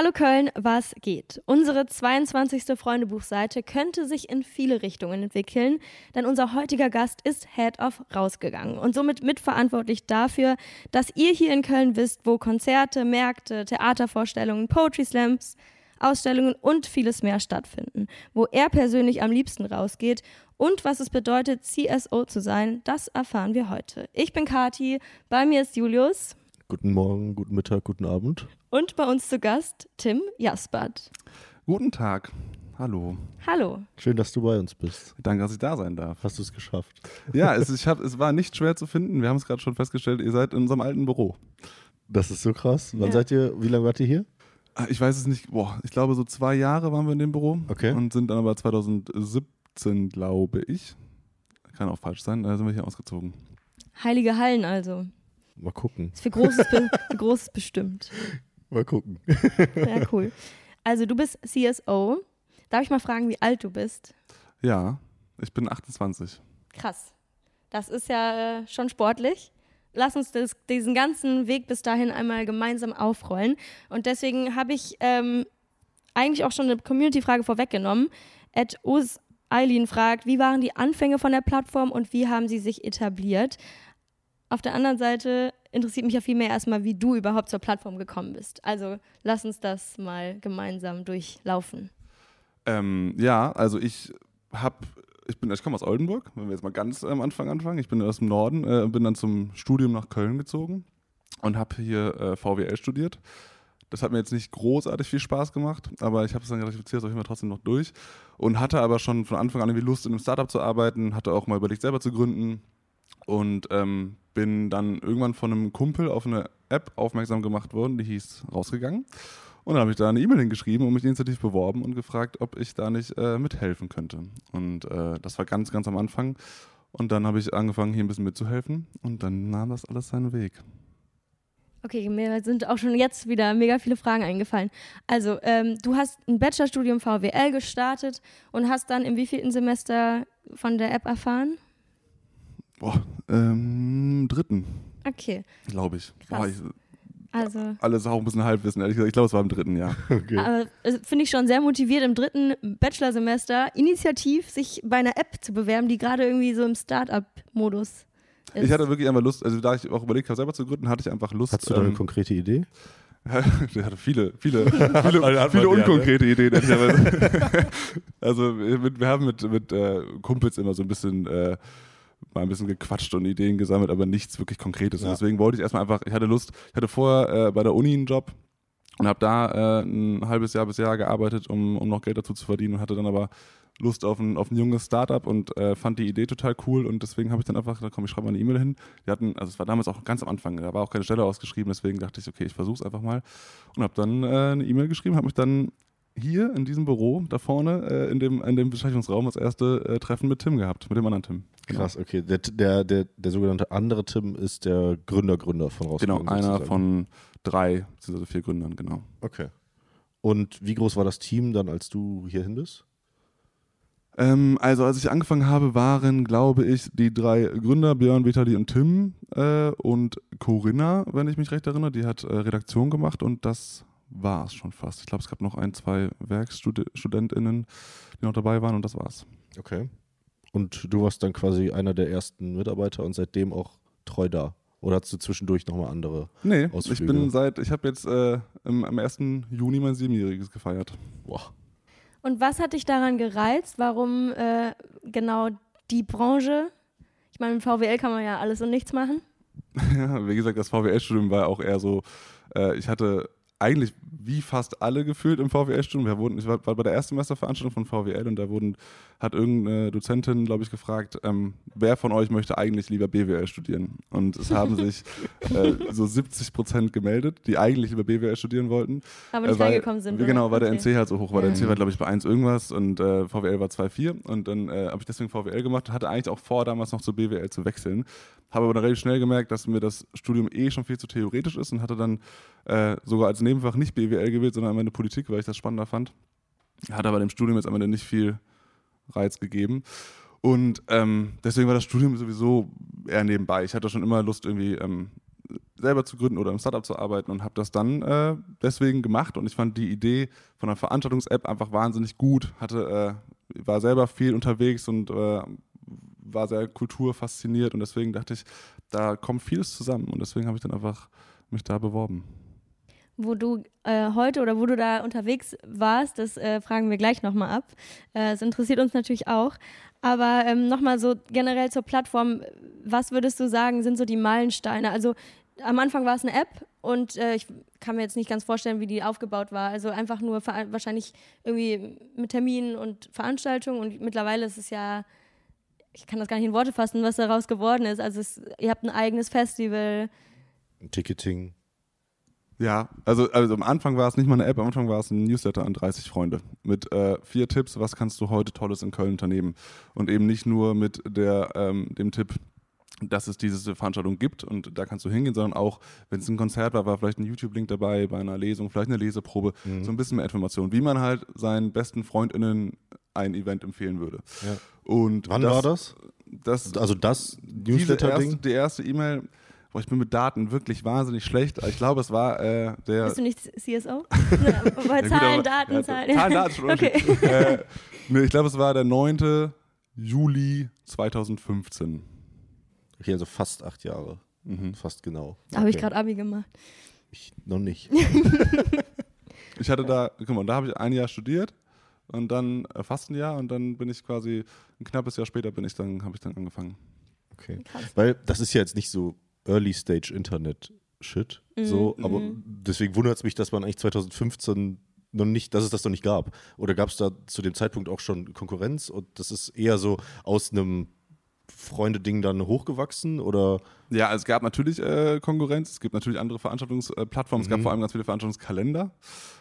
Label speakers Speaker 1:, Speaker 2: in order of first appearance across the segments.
Speaker 1: Hallo Köln, was geht? Unsere 22. Freundebuchseite könnte sich in viele Richtungen entwickeln, denn unser heutiger Gast ist Head of rausgegangen und somit mitverantwortlich dafür, dass ihr hier in Köln wisst, wo Konzerte, Märkte, Theatervorstellungen, Poetry Slams, Ausstellungen und vieles mehr stattfinden, wo er persönlich am liebsten rausgeht und was es bedeutet, CSO zu sein, das erfahren wir heute. Ich bin Kati, bei mir ist Julius.
Speaker 2: Guten Morgen, guten Mittag, guten Abend.
Speaker 1: Und bei uns zu Gast Tim Jaspert.
Speaker 3: Guten Tag. Hallo.
Speaker 1: Hallo.
Speaker 2: Schön, dass du bei uns bist.
Speaker 3: Danke, dass ich da sein darf.
Speaker 2: Hast du es geschafft?
Speaker 3: Ja, es, ich hab, es war nicht schwer zu finden. Wir haben es gerade schon festgestellt, ihr seid in unserem alten Büro.
Speaker 2: Das ist so krass. Wann
Speaker 1: Ja.
Speaker 2: seid ihr, wie lange wart ihr hier?
Speaker 3: Ah, Ich weiß es nicht, boah, ich glaube so zwei Jahre waren wir in dem Büro.
Speaker 2: Okay.
Speaker 3: Und sind dann aber 2017, glaube ich, kann auch falsch sein, da sind wir hier ausgezogen.
Speaker 1: Heilige Hallen also.
Speaker 2: Mal gucken.
Speaker 1: Ist für Großes, für Großes bestimmt.
Speaker 2: Mal gucken.
Speaker 1: Ja, cool. Also du bist CSO. Darf ich mal fragen, wie alt du bist?
Speaker 3: Ja, ich bin 28.
Speaker 1: Krass. Das ist ja äh, schon sportlich. Lass uns das, diesen ganzen Weg bis dahin einmal gemeinsam aufrollen. Und deswegen habe ich ähm, eigentlich auch schon eine Community-Frage vorweggenommen. Ed Us Eileen fragt, wie waren die Anfänge von der Plattform und wie haben sie sich etabliert? Auf der anderen Seite interessiert mich ja viel mehr erstmal, wie du überhaupt zur Plattform gekommen bist. Also lass uns das mal gemeinsam durchlaufen.
Speaker 3: Ähm, ja, also ich habe, ich bin, ich komme aus Oldenburg, wenn wir jetzt mal ganz am Anfang anfangen. Ich bin aus dem Norden, äh, bin dann zum Studium nach Köln gezogen und habe hier äh, VWL studiert. Das hat mir jetzt nicht großartig viel Spaß gemacht, aber ich habe es dann auf jeden Fall trotzdem noch durch und hatte aber schon von Anfang an irgendwie Lust, in einem Startup zu arbeiten, hatte auch mal überlegt, selber zu gründen und ähm, bin dann irgendwann von einem Kumpel auf eine App aufmerksam gemacht worden, die hieß Rausgegangen. Und dann habe ich da eine E-Mail hingeschrieben und mich initiativ beworben und gefragt, ob ich da nicht äh, mithelfen könnte. Und äh, das war ganz, ganz am Anfang. Und dann habe ich angefangen, hier ein bisschen mitzuhelfen. Und dann nahm das alles seinen Weg.
Speaker 1: Okay, mir sind auch schon jetzt wieder mega viele Fragen eingefallen. Also, ähm, du hast ein Bachelorstudium VWL gestartet und hast dann im wievielten Semester von der App erfahren?
Speaker 3: Boah, ähm, dritten,
Speaker 1: Okay,
Speaker 3: glaube ich.
Speaker 1: Krass.
Speaker 3: Boah, ich.
Speaker 1: also
Speaker 3: Alles auch ein bisschen Halbwissen, ehrlich gesagt. Ich glaube, es war im dritten Jahr.
Speaker 2: Okay.
Speaker 1: aber, äh, finde ich schon sehr motiviert, im dritten Bachelorsemester initiativ sich bei einer App zu bewerben, die gerade irgendwie so im Start-up-Modus ist.
Speaker 3: Ich hatte wirklich einfach Lust, also da ich auch überlegt habe, selber zu gründen, hatte ich einfach Lust.
Speaker 2: Hast du da eine
Speaker 3: ähm,
Speaker 2: konkrete Idee?
Speaker 3: Der hatte viele, viele, viele, viele
Speaker 2: ja, ne?
Speaker 3: unkonkrete Ideen. also wir, wir haben mit, mit äh, Kumpels immer so ein bisschen äh, mal ein bisschen gequatscht und Ideen gesammelt, aber nichts wirklich Konkretes. Und
Speaker 2: Ja.
Speaker 3: deswegen wollte ich erstmal einfach, ich hatte Lust, ich hatte vorher äh, bei der Uni einen Job und habe da äh, ein halbes Jahr bis Jahr gearbeitet, um, um noch Geld dazu zu verdienen und hatte dann aber Lust auf ein, auf ein junges Startup und äh, fand die Idee total cool und deswegen habe ich dann einfach gesagt, komm, ich schreibe mal eine E-Mail hin. Die hatten, also es war damals auch ganz am Anfang, da war auch keine Stelle ausgeschrieben, deswegen dachte ich, okay, ich versuche es einfach mal und habe dann äh, eine E-Mail geschrieben, habe mich dann hier in diesem Büro da vorne äh, in, dem, in dem Besprechungsraum das erste äh, Treffen mit Tim gehabt, mit dem anderen Tim. Genau.
Speaker 2: Krass, okay. Der, der, der, der sogenannte andere Tim ist der Gründer, Gründer von
Speaker 3: Genau,
Speaker 2: Rausgegangen.
Speaker 3: einer
Speaker 2: sozusagen.
Speaker 3: von drei, beziehungsweise vier Gründern, genau.
Speaker 2: Okay. Und wie groß war das Team dann, als du hierhin bist?
Speaker 3: Ähm, also als ich angefangen habe, waren, glaube ich, die drei Gründer, Björn, Vitali und Tim äh, und Corinna, wenn ich mich recht erinnere, die hat äh, Redaktion gemacht und das war es schon fast. Ich glaube, es gab noch ein, zwei WerkstudentInnen, die noch dabei waren und das war's.
Speaker 2: Okay. Und du warst dann quasi einer der ersten Mitarbeiter und seitdem auch treu da. Oder hast du zwischendurch nochmal andere?
Speaker 3: Nee, ich
Speaker 2: Ausflüge.
Speaker 3: bin seit, ich habe jetzt äh, im, am 1. Juni mein Siebenjähriges gefeiert.
Speaker 2: Boah.
Speaker 1: Und was hat dich daran gereizt? Warum äh, genau die Branche? Ich meine, mit VWL kann man ja alles und nichts machen.
Speaker 3: Ja, wie gesagt, das VWL-Studium war auch eher so, äh, ich hatte eigentlich wie fast alle gefühlt im VWL-Studium. Wir wurden, ich war, bei der Erstsemesterveranstaltung von VWL und da wurden, hat irgendeine Dozentin, glaube ich, gefragt, ähm, wer von euch möchte eigentlich lieber BWL studieren? Und es haben sich äh, so 70 Prozent gemeldet, die eigentlich lieber BWL studieren wollten.
Speaker 1: Aber nicht
Speaker 3: Äh, weil-
Speaker 1: reingekommen sind.
Speaker 3: Genau, weil der. NC halt so hoch war. Der. NC war, glaube ich, bei 1 irgendwas und äh, VWL war 2,4. Und dann äh, habe ich deswegen VWL gemacht. Hatte eigentlich auch vor, damals noch zu BWL zu wechseln. Habe aber dann relativ schnell gemerkt, dass mir das Studium eh schon viel zu theoretisch ist und hatte dann äh, sogar als Nebenfach nicht BWL gewählt, sondern am Ende Politik, weil ich das spannender fand. Hat aber dem Studium jetzt am Ende nicht viel Reiz gegeben. Und ähm, deswegen war das Studium sowieso eher nebenbei. Ich hatte schon immer Lust, irgendwie ähm, selber zu gründen oder im Startup zu arbeiten und habe das dann äh, deswegen gemacht und ich fand die Idee von einer Veranstaltungs-App einfach wahnsinnig gut. Hatte, äh, war selber viel unterwegs und äh, war sehr kulturfasziniert und deswegen dachte ich, da kommt vieles zusammen und deswegen habe ich dann einfach mich da beworben.
Speaker 1: Wo du äh, heute oder wo du da unterwegs warst, das äh, fragen wir gleich nochmal ab. Äh, das interessiert uns natürlich auch. Aber ähm, nochmal so generell zur Plattform, was würdest du sagen, sind so die Meilensteine? Also am Anfang war es eine App und äh, ich kann mir jetzt nicht ganz vorstellen, wie die aufgebaut war. Also einfach nur wahrscheinlich irgendwie mit Terminen und Veranstaltungen und mittlerweile ist es ja ich kann das gar nicht in Worte fassen, was daraus geworden ist. Also es, ihr habt ein eigenes Festival.
Speaker 2: Ticketing.
Speaker 3: Ja, also, also am Anfang war es nicht mal eine App, am Anfang war es ein Newsletter an 30 Freunde mit äh, vier Tipps, was kannst du heute Tolles in Köln unternehmen. Und eben nicht nur mit der, ähm, dem Tipp, dass es diese Veranstaltung gibt und da kannst du hingehen, sondern auch, wenn es ein Konzert war, war vielleicht ein YouTube-Link dabei, bei einer Lesung, vielleicht eine Leseprobe, mhm. so ein bisschen mehr Information, wie man halt seinen besten FreundInnen ein Event empfehlen würde.
Speaker 2: Ja. Und Wann das, war das?
Speaker 3: das?
Speaker 2: Also das Newsletter-Ding?
Speaker 3: Die erste E-Mail, boah, ich bin mit Daten wirklich wahnsinnig schlecht. Ich glaube, es war äh, der.
Speaker 1: Bist du nicht CSO? Bei Zahlen, gut, Daten,
Speaker 3: ja,
Speaker 1: Zahlen.
Speaker 3: Zahlen, Daten okay. äh, nee, ich glaube, es war der 9. Juli 2015.
Speaker 2: Okay, also fast acht Jahre. Mhm. Fast genau.
Speaker 1: Da okay. habe ich gerade Abi gemacht.
Speaker 2: Ich noch nicht.
Speaker 3: ich hatte da, guck mal, da habe ich ein Jahr studiert und dann äh, fast ein Jahr und dann bin ich quasi ein knappes Jahr später bin ich dann habe ich dann angefangen.
Speaker 2: Okay. Krass. Weil das ist ja jetzt nicht so Early Stage Internet Shit, mhm. so, aber mhm. deswegen wundert es mich, dass man eigentlich 2015 noch nicht, dass es das noch nicht gab. Oder gab es da zu dem Zeitpunkt auch schon Konkurrenz und das ist eher so aus einem Freunde-Ding dann hochgewachsen oder?
Speaker 3: Ja, es gab natürlich äh, Konkurrenz, es gibt natürlich andere Veranstaltungsplattformen, mhm. es gab mhm. vor allem ganz viele Veranstaltungskalender,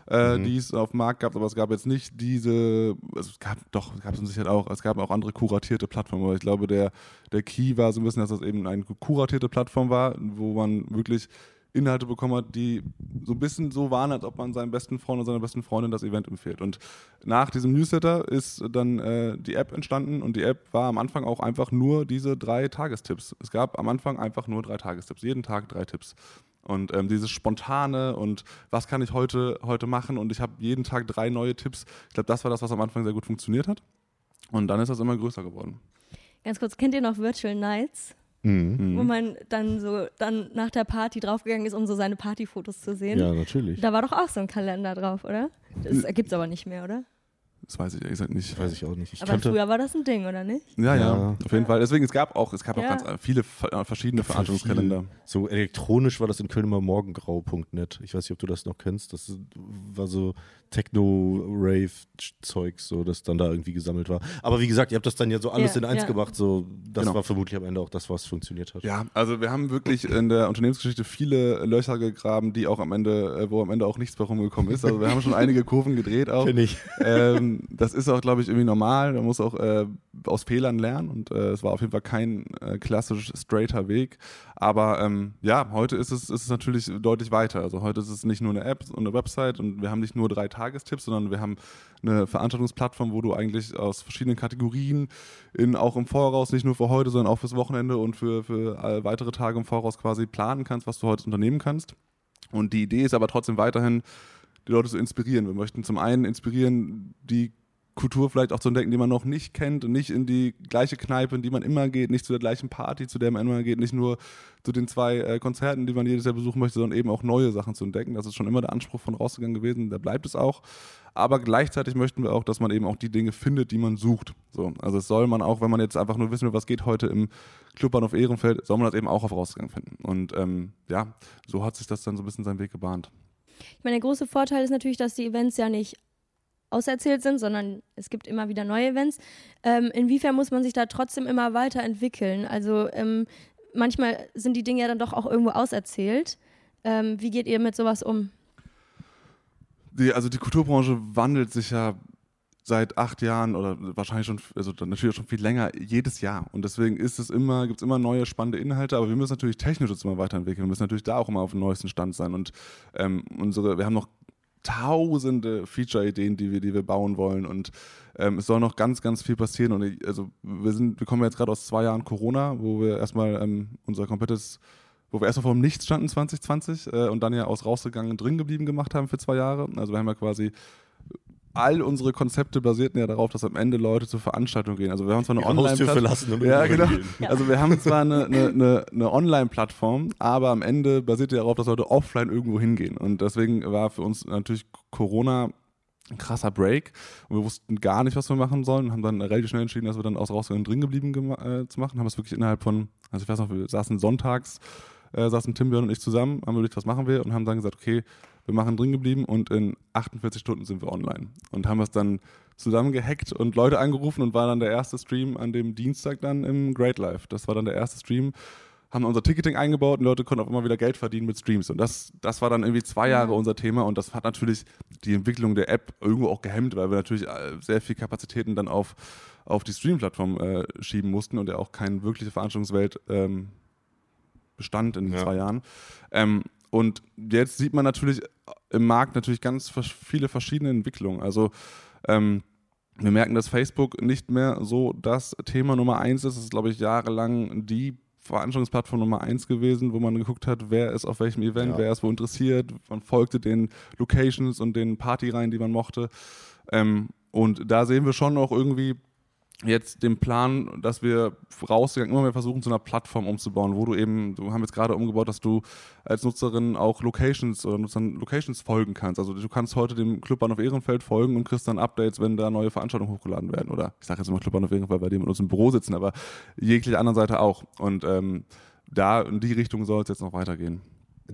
Speaker 3: äh, mhm. die es auf dem Markt gab, aber es gab jetzt nicht diese, also es gab doch, es gab es Sicherheit auch, es gab auch andere kuratierte Plattformen, aber ich glaube, der, der Key war so ein bisschen, dass das eben eine kuratierte Plattform war, wo man wirklich Inhalte bekommen hat, die so ein bisschen so waren, als ob man seinem besten Freund oder seiner besten Freundin das Event empfiehlt. Und nach diesem Newsletter ist dann äh, die App entstanden und die App war am Anfang auch einfach nur diese drei Tagestipps. Es gab am Anfang einfach nur drei Tagestipps, jeden Tag drei Tipps. Und ähm, dieses Spontane und was kann ich heute, heute machen und ich habe jeden Tag drei neue Tipps. Ich glaube, das war das, was am Anfang sehr gut funktioniert hat. Und dann ist das immer größer geworden.
Speaker 1: Ganz kurz, kennt ihr noch Virtual Nights? Mhm. Wo man dann so dann nach der Party draufgegangen ist, um so seine Partyfotos zu sehen.
Speaker 2: Ja, natürlich.
Speaker 1: Da war doch auch so ein Kalender drauf, oder? Das gibt es aber nicht mehr, oder?
Speaker 3: Das weiß ich ehrlich gesagt nicht.
Speaker 2: Weiß ich auch nicht. Ich
Speaker 1: Aber früher war das ein Ding, oder nicht?
Speaker 3: Ja, ja, ja. auf jeden Fall. Deswegen, es gab auch, es gab ja. auch ganz viele äh, verschiedene Veranstaltungskalender.
Speaker 2: So elektronisch war das in Köln immer morgengrau.net. Ich weiß nicht, ob du das noch kennst. Das war so Techno-Rave-Zeug, so, das dann da irgendwie gesammelt war. Aber wie gesagt, ihr habt das dann ja so alles ja, in eins gemacht. So, das genau. war vermutlich am Ende auch das, was funktioniert hat.
Speaker 3: Ja, also wir haben wirklich in der Unternehmensgeschichte viele Löcher gegraben, die auch am Ende, äh, wo am Ende auch nichts mehr rumgekommen ist. Also wir haben schon einige Kurven gedreht auch.
Speaker 2: Finde ich.
Speaker 3: Ähm, das ist auch, glaube ich, irgendwie normal. Man muss auch äh, aus Fehlern lernen und äh, es war auf jeden Fall kein äh, klassisch straighter Weg. Aber ähm, ja, heute ist es, ist es natürlich deutlich weiter. Also heute ist es nicht nur eine App und eine Website und wir haben nicht nur drei Tagestipps, sondern wir haben eine Veranstaltungsplattform, wo du eigentlich aus verschiedenen Kategorien in, auch im Voraus, nicht nur für heute, sondern auch fürs Wochenende und für, für weitere Tage im Voraus quasi planen kannst, was du heute unternehmen kannst. Und die Idee ist aber trotzdem weiterhin, die Leute zu inspirieren. Wir möchten zum einen inspirieren, die Kultur vielleicht auch zu entdecken, die man noch nicht kennt und nicht in die gleiche Kneipe, in die man immer geht, nicht zu der gleichen Party, zu der man immer geht, nicht nur zu den zwei äh, Konzerten, die man jedes Jahr besuchen möchte, sondern eben auch neue Sachen zu entdecken. Das ist schon immer der Anspruch von rausgegangen gewesen, da bleibt es auch. Aber gleichzeitig möchten wir auch, dass man eben auch die Dinge findet, die man sucht. So, also es soll man auch, wenn man jetzt einfach nur wissen will, was geht heute im Clubbahnhof Ehrenfeld, soll man das eben auch auf Rausgang finden. Und ähm, ja, so hat sich das dann so ein bisschen seinen Weg gebahnt.
Speaker 1: Ich meine, der große Vorteil ist natürlich, dass die Events ja nicht auserzählt sind, sondern es gibt immer wieder neue Events. Ähm, inwiefern muss man sich da trotzdem immer weiterentwickeln? Also ähm, manchmal sind die Dinge ja dann doch auch irgendwo auserzählt. Ähm, wie geht ihr mit sowas um?
Speaker 3: Die, also die Kulturbranche wandelt sich ja seit acht Jahren oder wahrscheinlich schon, also natürlich schon viel länger, jedes Jahr. Und deswegen ist es immer, gibt es immer neue spannende Inhalte, aber wir müssen natürlich technisch uns immer weiterentwickeln. Wir müssen natürlich da auch immer auf dem neuesten Stand sein. Und ähm, unsere, wir haben noch tausende Feature-Ideen, die wir, die wir bauen wollen. Und ähm, es soll noch ganz, ganz viel passieren. Und ich, also wir sind, wir kommen jetzt gerade aus zwei Jahren Corona, wo wir erstmal ähm, unser komplettes wo wir erstmal vor dem Nichts standen 2020 äh, und dann ja aus rausgegangen drin geblieben gemacht haben für zwei Jahre. Also wir haben ja quasi all unsere Konzepte basierten ja darauf, dass am Ende Leute zur Veranstaltung gehen. Also wir haben zwar eine online
Speaker 2: verlassen
Speaker 3: ja, genau. Also wir haben zwar eine, eine, eine, eine Online-Plattform, aber am Ende basiert ja darauf, dass Leute offline irgendwo hingehen. Und deswegen war für uns natürlich Corona ein krasser Break und wir wussten gar nicht, was wir machen sollen und haben dann relativ schnell entschieden, dass wir dann aus rausgegangen drin geblieben äh, zu machen. Haben es wirklich innerhalb von, also ich weiß noch, wir saßen sonntags, äh, saßen Tim, Björn und ich zusammen, haben überlegt, was machen wir und haben dann gesagt, okay, wir machen drin geblieben und in 48 Stunden sind wir online. Und haben es dann zusammengehackt und Leute angerufen und war dann der erste Stream an dem Dienstag dann im Great Life. Das war dann der erste Stream. Haben unser Ticketing eingebaut und Leute konnten auf einmal wieder Geld verdienen mit Streams. Und das, das war dann irgendwie zwei Jahre unser Thema und das hat natürlich die Entwicklung der App irgendwo auch gehemmt, weil wir natürlich äh, sehr viel Kapazitäten dann auf, auf die Stream-Plattform äh, schieben mussten und ja auch keine wirkliche Veranstaltungswelt ähm, bestand in den ja. zwei Jahren. Ähm, und jetzt sieht man natürlich im Markt natürlich ganz viele verschiedene Entwicklungen. Also ähm, wir merken, dass Facebook nicht mehr so das Thema Nummer eins ist. Es ist, glaube ich, jahrelang die Veranstaltungsplattform Nummer eins gewesen, wo man geguckt hat, wer ist auf welchem Event, ja. wer ist wo interessiert. Man folgte den Locations und den Partyreihen, die man mochte. Ähm, und da sehen wir schon auch irgendwie jetzt den Plan, dass wir rausgegangen immer mehr versuchen, zu einer Plattform umzubauen, wo du eben, du haben jetzt gerade umgebaut, dass du als Nutzerin auch Locations oder Nutzern Locations folgen kannst. Also du kannst heute dem Clubbahnhof Ehrenfeld folgen und kriegst dann Updates, wenn da neue Veranstaltungen hochgeladen werden. Oder ich sage jetzt immer Clubbahnhof Ehrenfeld, weil die mit uns im Büro sitzen, aber jegliche anderen Seite auch. Und ähm, da in die Richtung soll es jetzt noch weitergehen.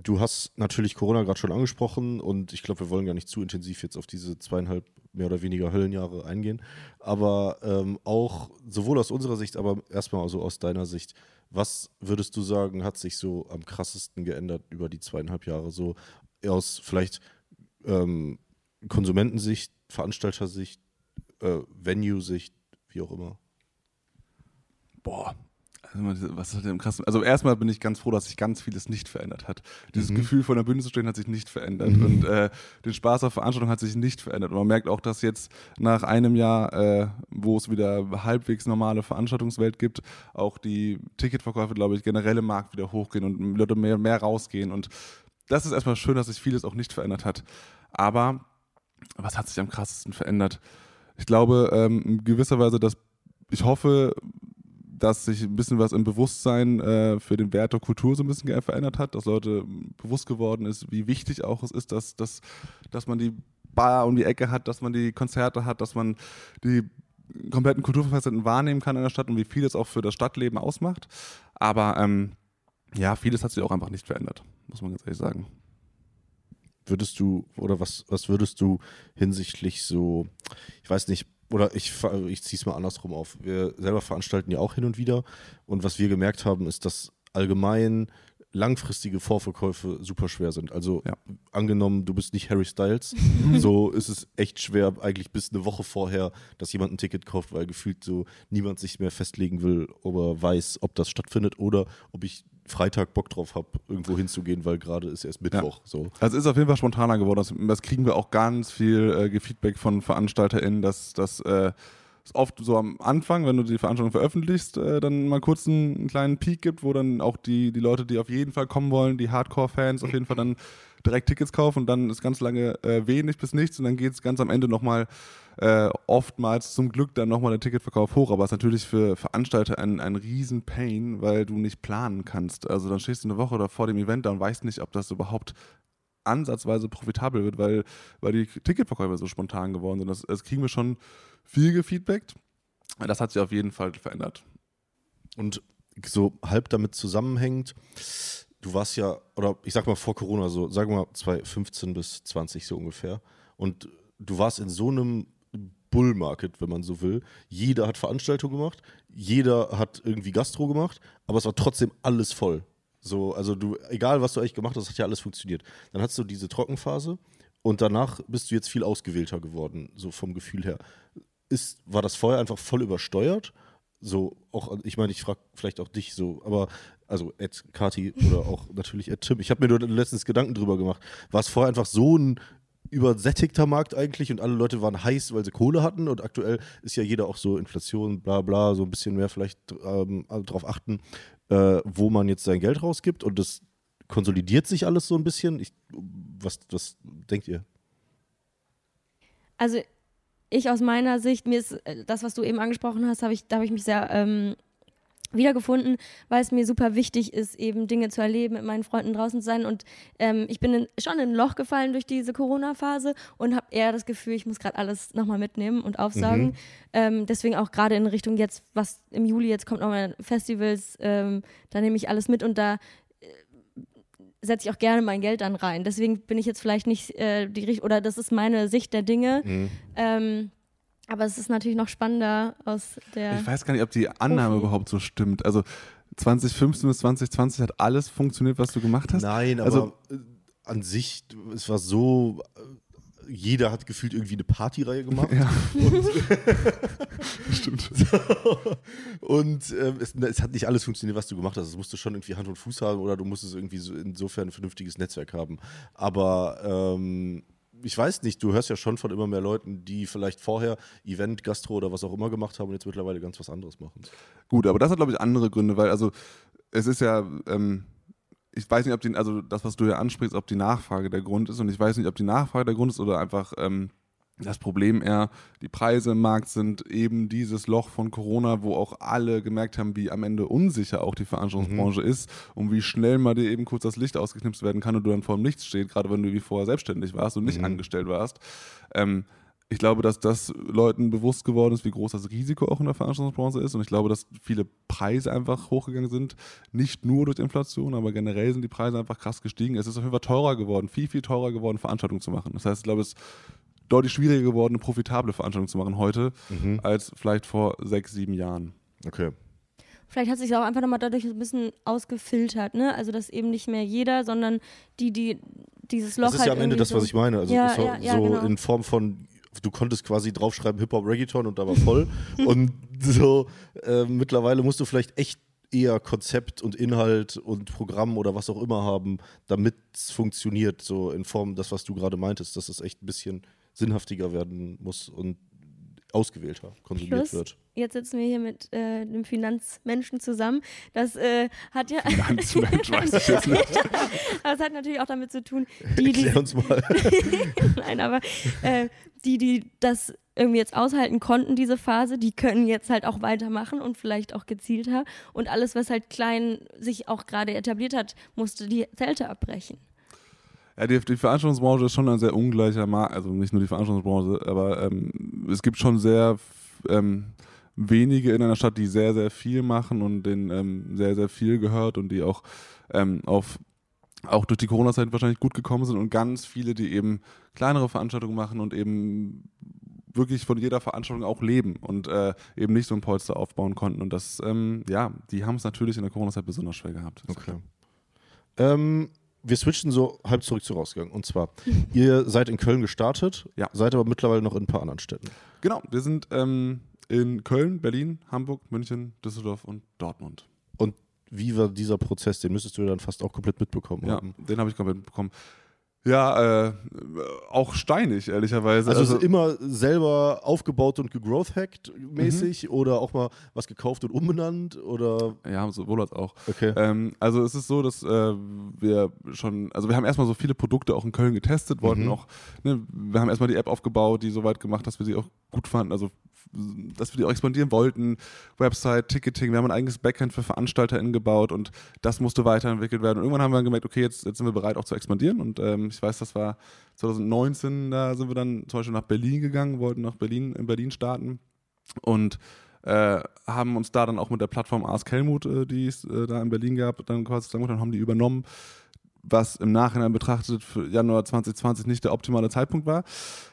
Speaker 2: Du hast natürlich Corona gerade schon angesprochen und ich glaube, wir wollen gar nicht zu intensiv jetzt auf diese zweieinhalb mehr oder weniger Höllenjahre eingehen. Aber ähm, auch sowohl aus unserer Sicht, aber erstmal also aus deiner Sicht, was würdest du sagen, hat sich so am krassesten geändert über die zweieinhalb Jahre? So aus vielleicht ähm, Konsumentensicht, Veranstaltersicht, äh, Venue-Sicht, wie auch immer?
Speaker 3: Boah, also, was hat denn krass? Also erstmal bin ich ganz froh, dass sich ganz vieles nicht verändert hat. Dieses mhm. Gefühl vor der Bühne zu stehen hat sich nicht verändert mhm. und äh, den Spaß auf Veranstaltungen hat sich nicht verändert. Und man merkt auch, dass jetzt nach einem Jahr, äh, wo es wieder halbwegs normale Veranstaltungswelt gibt, auch die Ticketverkäufe, glaube ich, generell im Markt wieder hochgehen und Leute mehr, mehr rausgehen. Und das ist erstmal schön, dass sich vieles auch nicht verändert hat. Aber was hat sich am krassesten verändert? Ich glaube, ähm, in gewisser Weise, dass ich hoffe, dass sich ein bisschen was im Bewusstsein äh, für den Wert der Kultur so ein bisschen verändert hat, dass Leute bewusst geworden ist, wie wichtig auch es ist, dass, dass, dass man die Bar um die Ecke hat, dass man die Konzerte hat, dass man die kompletten Kulturfacetten wahrnehmen kann in der Stadt und wie viel es auch für das Stadtleben ausmacht. Aber ähm, ja, vieles hat sich auch einfach nicht verändert, muss man ganz ehrlich sagen.
Speaker 2: Würdest du, oder was, was würdest du hinsichtlich so, ich weiß nicht, oder ich, ich ziehe es mal andersrum auf. Wir selber veranstalten ja auch hin und wieder. Und was wir gemerkt haben, ist, dass allgemein langfristige Vorverkäufe super schwer sind. Also ja. angenommen, du bist nicht Harry Styles, so ist es echt schwer, eigentlich bis eine Woche vorher, dass jemand ein Ticket kauft, weil gefühlt so niemand sich mehr festlegen will, ob er weiß, ob das stattfindet oder ob ich Freitag Bock drauf habe, irgendwo hinzugehen, weil gerade ist erst Mittwoch. Ja. So.
Speaker 3: Also es ist auf jeden Fall spontaner geworden. Das, das kriegen wir auch ganz viel äh, Feedback von VeranstalterInnen, dass das äh, oft so am Anfang, wenn du die Veranstaltung veröffentlichst, äh, dann mal kurz einen, einen, kleinen Peak gibt, wo dann auch die, die Leute, die auf jeden Fall kommen wollen, die Hardcore-Fans auf jeden Fall dann direkt Tickets kaufen und dann ist ganz lange äh, wenig bis nichts und dann geht es ganz am Ende nochmal äh, oftmals zum Glück dann nochmal der Ticketverkauf hoch, aber es ist natürlich für Veranstalter ein, ein riesen Pain, weil du nicht planen kannst. Also dann stehst du eine Woche oder vor dem Event da und weißt nicht, ob das überhaupt ansatzweise profitabel wird, weil, weil die Ticketverkäufe so spontan geworden sind. Das, das kriegen wir schon viel gefeedbackt. Das hat sich auf jeden Fall verändert.
Speaker 2: Und so halb damit zusammenhängt, du warst ja, oder ich sag mal vor Corona, so sagen wir mal 2015 bis 20 so ungefähr. Und du warst in so einem Bullmarket, wenn man so will. Jeder hat Veranstaltungen gemacht, jeder hat irgendwie Gastro gemacht, aber es war trotzdem alles voll. So, also du, egal was du eigentlich gemacht hast, hat ja alles funktioniert. Dann hast du diese Trockenphase und danach bist du jetzt viel ausgewählter geworden, so vom Gefühl her. Ist, war das vorher einfach voll übersteuert? So, auch, ich meine, ich frage vielleicht auch dich so, aber also Ed Kati oder auch natürlich Ed Tim. Ich habe mir nur letztens Gedanken drüber gemacht. War es vorher einfach so ein übersättigter Markt eigentlich und alle Leute waren heiß, weil sie Kohle hatten und aktuell ist ja jeder auch so Inflation, bla bla, so ein bisschen mehr vielleicht ähm, darauf achten, äh, wo man jetzt sein Geld rausgibt und das konsolidiert sich alles so ein bisschen. Ich, was, was denkt ihr?
Speaker 1: Also ich aus meiner Sicht, mir ist äh, das, was du eben angesprochen hast, habe ich, da habe ich mich sehr ähm, wiedergefunden, weil es mir super wichtig ist, eben Dinge zu erleben, mit meinen Freunden draußen zu sein. Und ähm, ich bin in, schon in ein Loch gefallen durch diese Corona-Phase und habe eher das Gefühl, ich muss gerade alles nochmal mitnehmen und aufsaugen. Mhm. Ähm, deswegen auch gerade in Richtung jetzt, was im Juli jetzt kommt, nochmal Festivals, ähm, da nehme ich alles mit und da äh, setze ich auch gerne mein Geld dann rein. Deswegen bin ich jetzt vielleicht nicht äh, die oder das ist meine Sicht der Dinge. Mhm. Ähm, aber es ist natürlich noch spannender aus der.
Speaker 3: Ich weiß gar nicht, ob die Annahme Profi. überhaupt so stimmt. Also 2015 bis 2020 hat alles funktioniert, was du gemacht hast.
Speaker 2: Nein, aber also, äh, an sich, es war so, äh, jeder hat gefühlt irgendwie eine Partyreihe gemacht. Ja. Und,
Speaker 3: Stimmt.
Speaker 2: So, und äh, es, es, hat nicht alles funktioniert, was du gemacht hast. Es musste schon irgendwie Hand und Fuß haben oder du musstest irgendwie so insofern ein vernünftiges Netzwerk haben. Aber ähm, ich weiß nicht, du hörst ja schon von immer mehr Leuten, die vielleicht vorher Event, Gastro oder was auch immer gemacht haben und jetzt mittlerweile ganz was anderes machen.
Speaker 3: Gut, aber das hat, glaube ich, andere Gründe, weil also es ist ja, ähm, ich weiß nicht, ob die, also das, was du ja ansprichst, ob die Nachfrage der Grund ist und ich weiß nicht, ob die Nachfrage der Grund ist oder einfach ähm, das Problem eher, die Preise im Markt sind eben dieses Loch von Corona, wo auch alle gemerkt haben, wie am Ende unsicher auch die Veranstaltungsbranche mhm. ist und wie schnell mal dir eben kurz das Licht ausgeknipst werden kann und du dann vor dem Nichts stehst, gerade wenn du wie vorher selbstständig warst und nicht mhm. angestellt warst. Ähm, ich glaube, dass das Leuten bewusst geworden ist, wie groß das Risiko auch in der Veranstaltungsbranche ist. Und ich glaube, dass viele Preise einfach hochgegangen sind. Nicht nur durch Inflation, aber generell sind die Preise einfach krass gestiegen. Es ist auf jeden Fall teurer geworden, viel, viel teurer geworden, Veranstaltungen zu machen. Das heißt, ich glaube, es deutlich schwieriger geworden, eine profitable Veranstaltung zu machen heute, mhm. als vielleicht vor sechs, sieben Jahren.
Speaker 2: Okay.
Speaker 1: Vielleicht hat sich auch einfach nochmal dadurch ein bisschen ausgefiltert, ne? Also dass eben nicht mehr jeder, sondern die, die dieses Loch. Das
Speaker 2: ist
Speaker 1: halt
Speaker 2: ja am Ende das, was ich meine. Also ja, so, ja, ja, so genau. in Form von du konntest quasi draufschreiben Hip-Hop Reggaeton und da war voll. und so äh, mittlerweile musst du vielleicht echt eher Konzept und Inhalt und Programm oder was auch immer haben, damit es funktioniert, so in Form das, was du gerade meintest, dass es echt ein bisschen sinnhaftiger werden muss und ausgewählter konsumiert Plus, wird.
Speaker 1: Jetzt sitzen wir hier mit äh, einem Finanzmenschen zusammen. Das äh, hat ja.
Speaker 3: Finanzmensch weiß ich jetzt nicht.
Speaker 1: das hat natürlich auch damit zu tun, die,
Speaker 2: die. uns mal.
Speaker 1: Nein, aber äh, die, die das irgendwie jetzt aushalten konnten, diese Phase, die können jetzt halt auch weitermachen und vielleicht auch gezielter. Und alles, was halt klein sich auch gerade etabliert hat, musste die Zelte abbrechen.
Speaker 3: Ja, die, die Veranstaltungsbranche ist schon ein sehr ungleicher Markt, also nicht nur die Veranstaltungsbranche, aber ähm, es gibt schon sehr ähm, wenige in einer Stadt, die sehr, sehr viel machen und denen ähm, sehr, sehr viel gehört und die auch ähm, auf auch durch die Corona-Zeit wahrscheinlich gut gekommen sind und ganz viele, die eben kleinere Veranstaltungen machen und eben wirklich von jeder Veranstaltung auch leben und äh, eben nicht so ein Polster aufbauen konnten. Und das, ähm, ja, die haben es natürlich in der Corona-Zeit besonders schwer gehabt.
Speaker 2: Okay. Ähm, wir switchen so halb zurück zu Rausgang. Und zwar, ihr seid in Köln gestartet, ja. seid aber mittlerweile noch in ein paar anderen Städten.
Speaker 3: Genau, wir sind ähm, in Köln, Berlin, Hamburg, München, Düsseldorf und Dortmund.
Speaker 2: Und wie war dieser Prozess? Den müsstest du dann fast auch komplett mitbekommen
Speaker 3: ja, haben. Den habe ich komplett mitbekommen. Ja, äh, auch steinig, ehrlicherweise.
Speaker 2: Also, also immer selber aufgebaut und gegrowth-hackt mäßig mhm. oder auch mal was gekauft und umbenannt oder?
Speaker 3: Ja, sowohl als auch.
Speaker 2: Okay.
Speaker 3: Ähm, also es ist so, dass äh, wir schon, also wir haben erstmal so viele Produkte auch in Köln getestet, wollten mhm. auch, ne, wir haben erstmal die App aufgebaut, die so weit gemacht, dass wir sie auch gut fanden. Also dass wir die auch expandieren wollten. Website, Ticketing, wir haben ein eigenes Backend für VeranstalterInnen gebaut und das musste weiterentwickelt werden. Und irgendwann haben wir gemerkt, okay, jetzt, jetzt sind wir bereit auch zu expandieren. Und ähm, ich weiß, das war 2019, da sind wir dann zum Beispiel nach Berlin gegangen, wollten nach Berlin, in Berlin starten und äh, haben uns da dann auch mit der Plattform Ask Helmut, äh, die es äh, da in Berlin gab, dann quasi zusammen dann haben die übernommen was im Nachhinein betrachtet für Januar 2020 nicht der optimale Zeitpunkt war.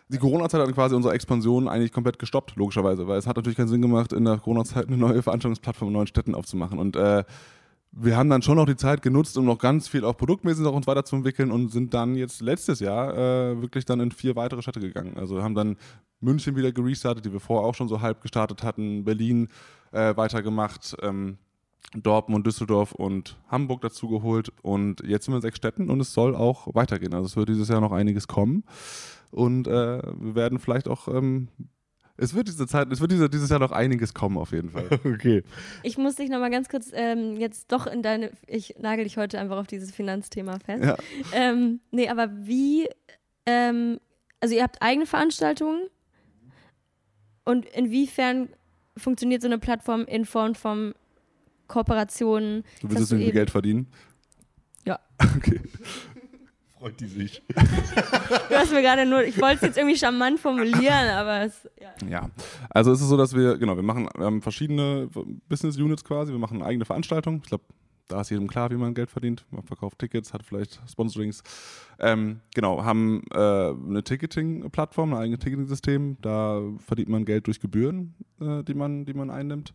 Speaker 3: Die Corona-Zeit hat quasi unsere Expansion eigentlich komplett gestoppt, logischerweise, weil es hat natürlich keinen Sinn gemacht, in der Corona-Zeit eine neue Veranstaltungsplattform in neuen Städten aufzumachen. Und äh, wir haben dann schon noch die Zeit genutzt, um noch ganz viel auch produktmäßig noch uns weiterzuentwickeln und sind dann jetzt letztes Jahr äh, wirklich dann in vier weitere Städte gegangen. Also haben dann München wieder gerestartet, die wir vorher auch schon so halb gestartet hatten, Berlin äh, weitergemacht. Ähm, Dortmund, Düsseldorf und Hamburg dazu geholt. Und jetzt sind wir in sechs Städten und es soll auch weitergehen. Also es wird dieses Jahr noch einiges kommen. Und äh, wir werden vielleicht auch ähm, es wird diese Zeit, es wird diese, dieses Jahr noch einiges kommen, auf jeden Fall.
Speaker 2: Okay.
Speaker 1: Ich muss dich nochmal ganz kurz ähm, jetzt doch in deine, ich nagel dich heute einfach auf dieses Finanzthema fest.
Speaker 3: Ja.
Speaker 1: Ähm, nee, aber wie, ähm, also ihr habt eigene Veranstaltungen und inwiefern funktioniert so eine Plattform in Form von Kooperationen?
Speaker 3: Du willst jetzt irgendwie
Speaker 1: eben-
Speaker 3: Geld verdienen?
Speaker 1: Ja.
Speaker 3: Okay.
Speaker 2: Freut die sich.
Speaker 1: Du hast mir gerade nur, ich wollte es jetzt irgendwie charmant formulieren, aber es, ja.
Speaker 3: Ja, also es ist so, dass wir, genau, wir machen wir haben verschiedene Business Units quasi, wir machen eigene Veranstaltung. Ich glaube, da ist jedem klar, wie man Geld verdient. Man verkauft Tickets, hat vielleicht Sponsorings. Ähm, genau, haben äh, eine Ticketing-Plattform, ein eigenes Ticketing-System. Da verdient man Geld durch Gebühren, äh, die, man, die man einnimmt.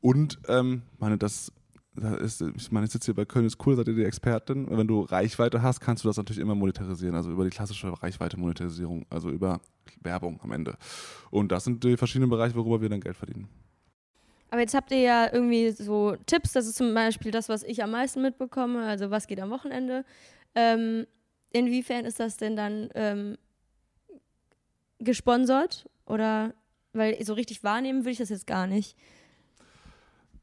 Speaker 3: Und, ähm, meine, das da ist, ich meine, ich sitze hier bei Köln, ist cool, seid ihr die Expertin. Wenn du Reichweite hast, kannst du das natürlich immer monetarisieren, also über die klassische Reichweite-Monetarisierung, also über Werbung am Ende. Und das sind die verschiedenen Bereiche, worüber wir dann Geld verdienen.
Speaker 1: Aber jetzt habt ihr ja irgendwie so Tipps, das ist zum Beispiel das, was ich am meisten mitbekomme, also was geht am Wochenende. Ähm, inwiefern ist das denn dann ähm, gesponsert? Oder, weil so richtig wahrnehmen würde ich das jetzt gar nicht.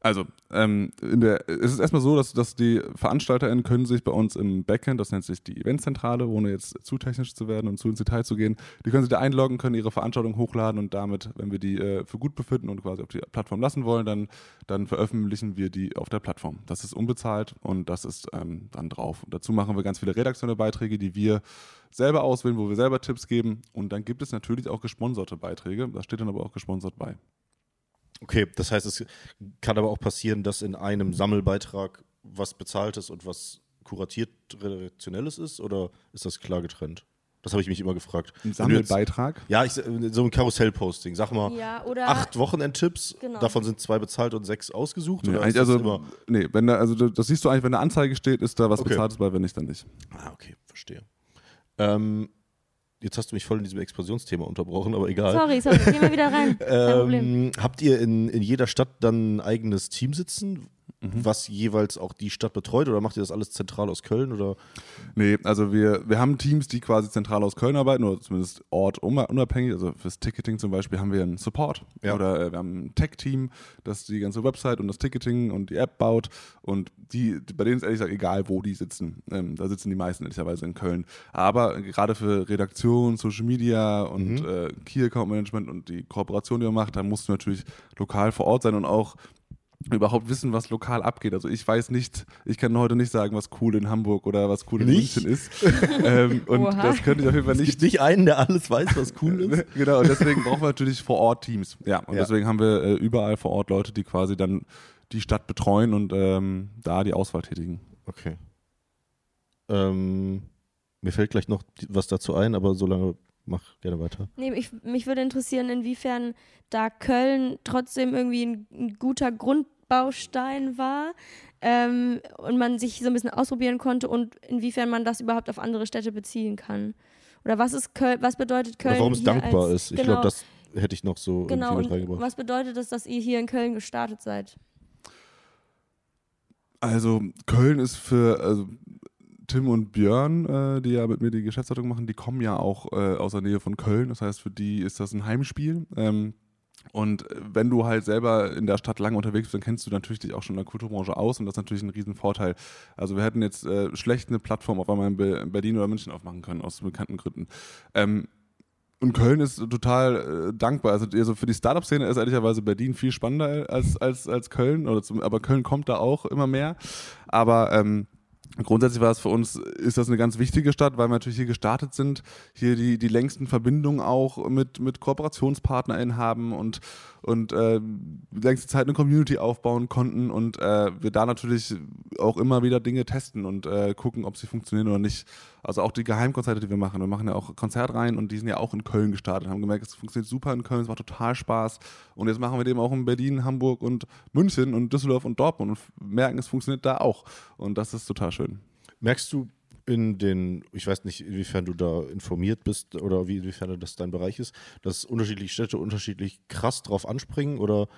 Speaker 3: Also, ähm, in der, es ist erstmal so, dass, dass die VeranstalterInnen können sich bei uns im Backend, das nennt sich die Eventzentrale, ohne jetzt zu technisch zu werden und zu ins Detail zu gehen, die können sich da einloggen, können ihre Veranstaltung hochladen und damit, wenn wir die äh, für gut befinden und quasi auf die Plattform lassen wollen, dann, dann veröffentlichen wir die auf der Plattform. Das ist unbezahlt und das ist ähm, dann drauf. Und dazu machen wir ganz viele redaktionelle Beiträge, die wir selber auswählen, wo wir selber Tipps geben. Und dann gibt es natürlich auch gesponserte Beiträge. Da steht dann aber auch gesponsert bei.
Speaker 2: Okay, das heißt, es kann aber auch passieren, dass in einem Sammelbeitrag was bezahltes und was kuratiert redaktionelles ist oder ist das klar getrennt? Das habe ich mich immer gefragt.
Speaker 3: Ein
Speaker 2: du jetzt-
Speaker 3: Sammelbeitrag.
Speaker 2: Ja, ich, so ein Karussell-Posting. Sag mal,
Speaker 1: Ja, oder.
Speaker 2: acht Wochenendtipps,
Speaker 1: Genau.
Speaker 2: davon sind zwei bezahlt und sechs ausgesucht?
Speaker 3: Nee, also,
Speaker 2: immer?
Speaker 3: nee, wenn da, also das siehst du eigentlich, wenn eine Anzeige steht, ist da was
Speaker 2: Okay.
Speaker 3: bezahltes bei, wenn nicht, dann nicht.
Speaker 2: Ah, okay, verstehe. Ähm, jetzt hast du mich voll in diesem Explosionsthema unterbrochen, aber egal.
Speaker 1: Sorry, sorry, gehen wir wieder rein. Kein Problem.
Speaker 2: Ähm, habt ihr in, in jeder Stadt dann ein eigenes Team sitzen,
Speaker 3: Mhm.
Speaker 2: was jeweils auch die Stadt betreut oder macht ihr das alles zentral aus Köln oder?
Speaker 3: Nee, also wir, wir haben Teams, die quasi zentral aus Köln arbeiten oder zumindest ortunabhängig. Also fürs Ticketing zum Beispiel haben wir einen Support
Speaker 2: Ja.
Speaker 3: oder äh, wir haben ein Tech-Team, das die ganze Website und das Ticketing und die App baut. Und die, die- bei denen ist ehrlich gesagt egal, wo die sitzen. Ähm, da sitzen die meisten ehrlicherweise in Köln. Aber gerade für Redaktion, Social Media und
Speaker 2: Mhm.
Speaker 3: äh, Key Account Management und die Kooperation, die man macht, da musst du natürlich lokal vor Ort sein und auch überhaupt wissen, was lokal abgeht. Also ich weiß nicht, ich kann heute nicht sagen, was cool in Hamburg oder was cool in
Speaker 2: Nicht?
Speaker 3: München ist. ähm, und
Speaker 1: Oha.
Speaker 3: das könnte ich auf jeden Fall
Speaker 2: Es
Speaker 3: nicht.
Speaker 2: gibt nicht einen, der alles weiß, was cool ist.
Speaker 3: genau, und deswegen brauchen wir natürlich vor Ort Teams. Ja, und
Speaker 2: Ja.
Speaker 3: deswegen haben wir äh, überall vor Ort Leute, die quasi dann die Stadt betreuen und ähm, da die Auswahl tätigen.
Speaker 2: Okay. Ähm, mir fällt gleich noch was dazu ein, aber solange mach gerne weiter.
Speaker 1: Nee, ich, mich würde interessieren, inwiefern da Köln trotzdem irgendwie ein, ein guter Grundbaustein war ähm, und man sich so ein bisschen ausprobieren konnte und inwiefern man das überhaupt auf andere Städte beziehen kann. Oder was ist Köln, was bedeutet Köln?
Speaker 2: Oder warum es dankbar
Speaker 1: als,
Speaker 2: ist. Ich
Speaker 1: genau,
Speaker 2: glaube, das hätte ich noch so
Speaker 1: genau,
Speaker 2: irgendwie mit reingebracht.
Speaker 1: was bedeutet das, dass ihr hier in Köln gestartet seid?
Speaker 3: Also Köln ist für also Tim und Björn, äh, die ja mit mir die Geschäftsleitung machen, die kommen ja auch äh, aus der Nähe von Köln. Das heißt, für die ist das ein Heimspiel. Ähm, und äh, wenn du halt selber in der Stadt lange unterwegs bist, dann kennst du natürlich dich auch schon in der Kulturbranche aus und das ist natürlich ein Riesenvorteil. Also wir hätten jetzt äh, schlecht eine Plattform auf einmal in, Be in Berlin oder München aufmachen können, aus bekannten Gründen. Ähm, und Köln ist total äh, dankbar. Also, also für die Startup-Szene ist ehrlicherweise Berlin viel spannender als, als, als Köln. Oder zum, aber Köln kommt da auch immer mehr. Aber ähm, grundsätzlich war es für uns, ist das eine ganz wichtige Stadt, weil wir natürlich hier gestartet sind, hier die, die längsten Verbindungen auch mit, mit KooperationspartnerInnen haben und, und äh, längste Zeit eine Community aufbauen konnten und äh, wir da natürlich auch immer wieder Dinge testen und äh, gucken, ob sie funktionieren oder nicht. Also auch die Geheimkonzerte, die wir machen. Wir machen ja auch Konzertreihen und die sind ja auch in Köln gestartet. Haben gemerkt, es funktioniert super in Köln, es macht total Spaß. Und jetzt machen wir dem auch in Berlin, Hamburg und München und Düsseldorf und Dortmund und merken, es funktioniert da auch. Und das ist total schön.
Speaker 2: Merkst du in den, ich weiß nicht, inwiefern du da informiert bist oder wie, inwiefern das dein Bereich ist, dass unterschiedliche Städte unterschiedlich krass drauf anspringen oder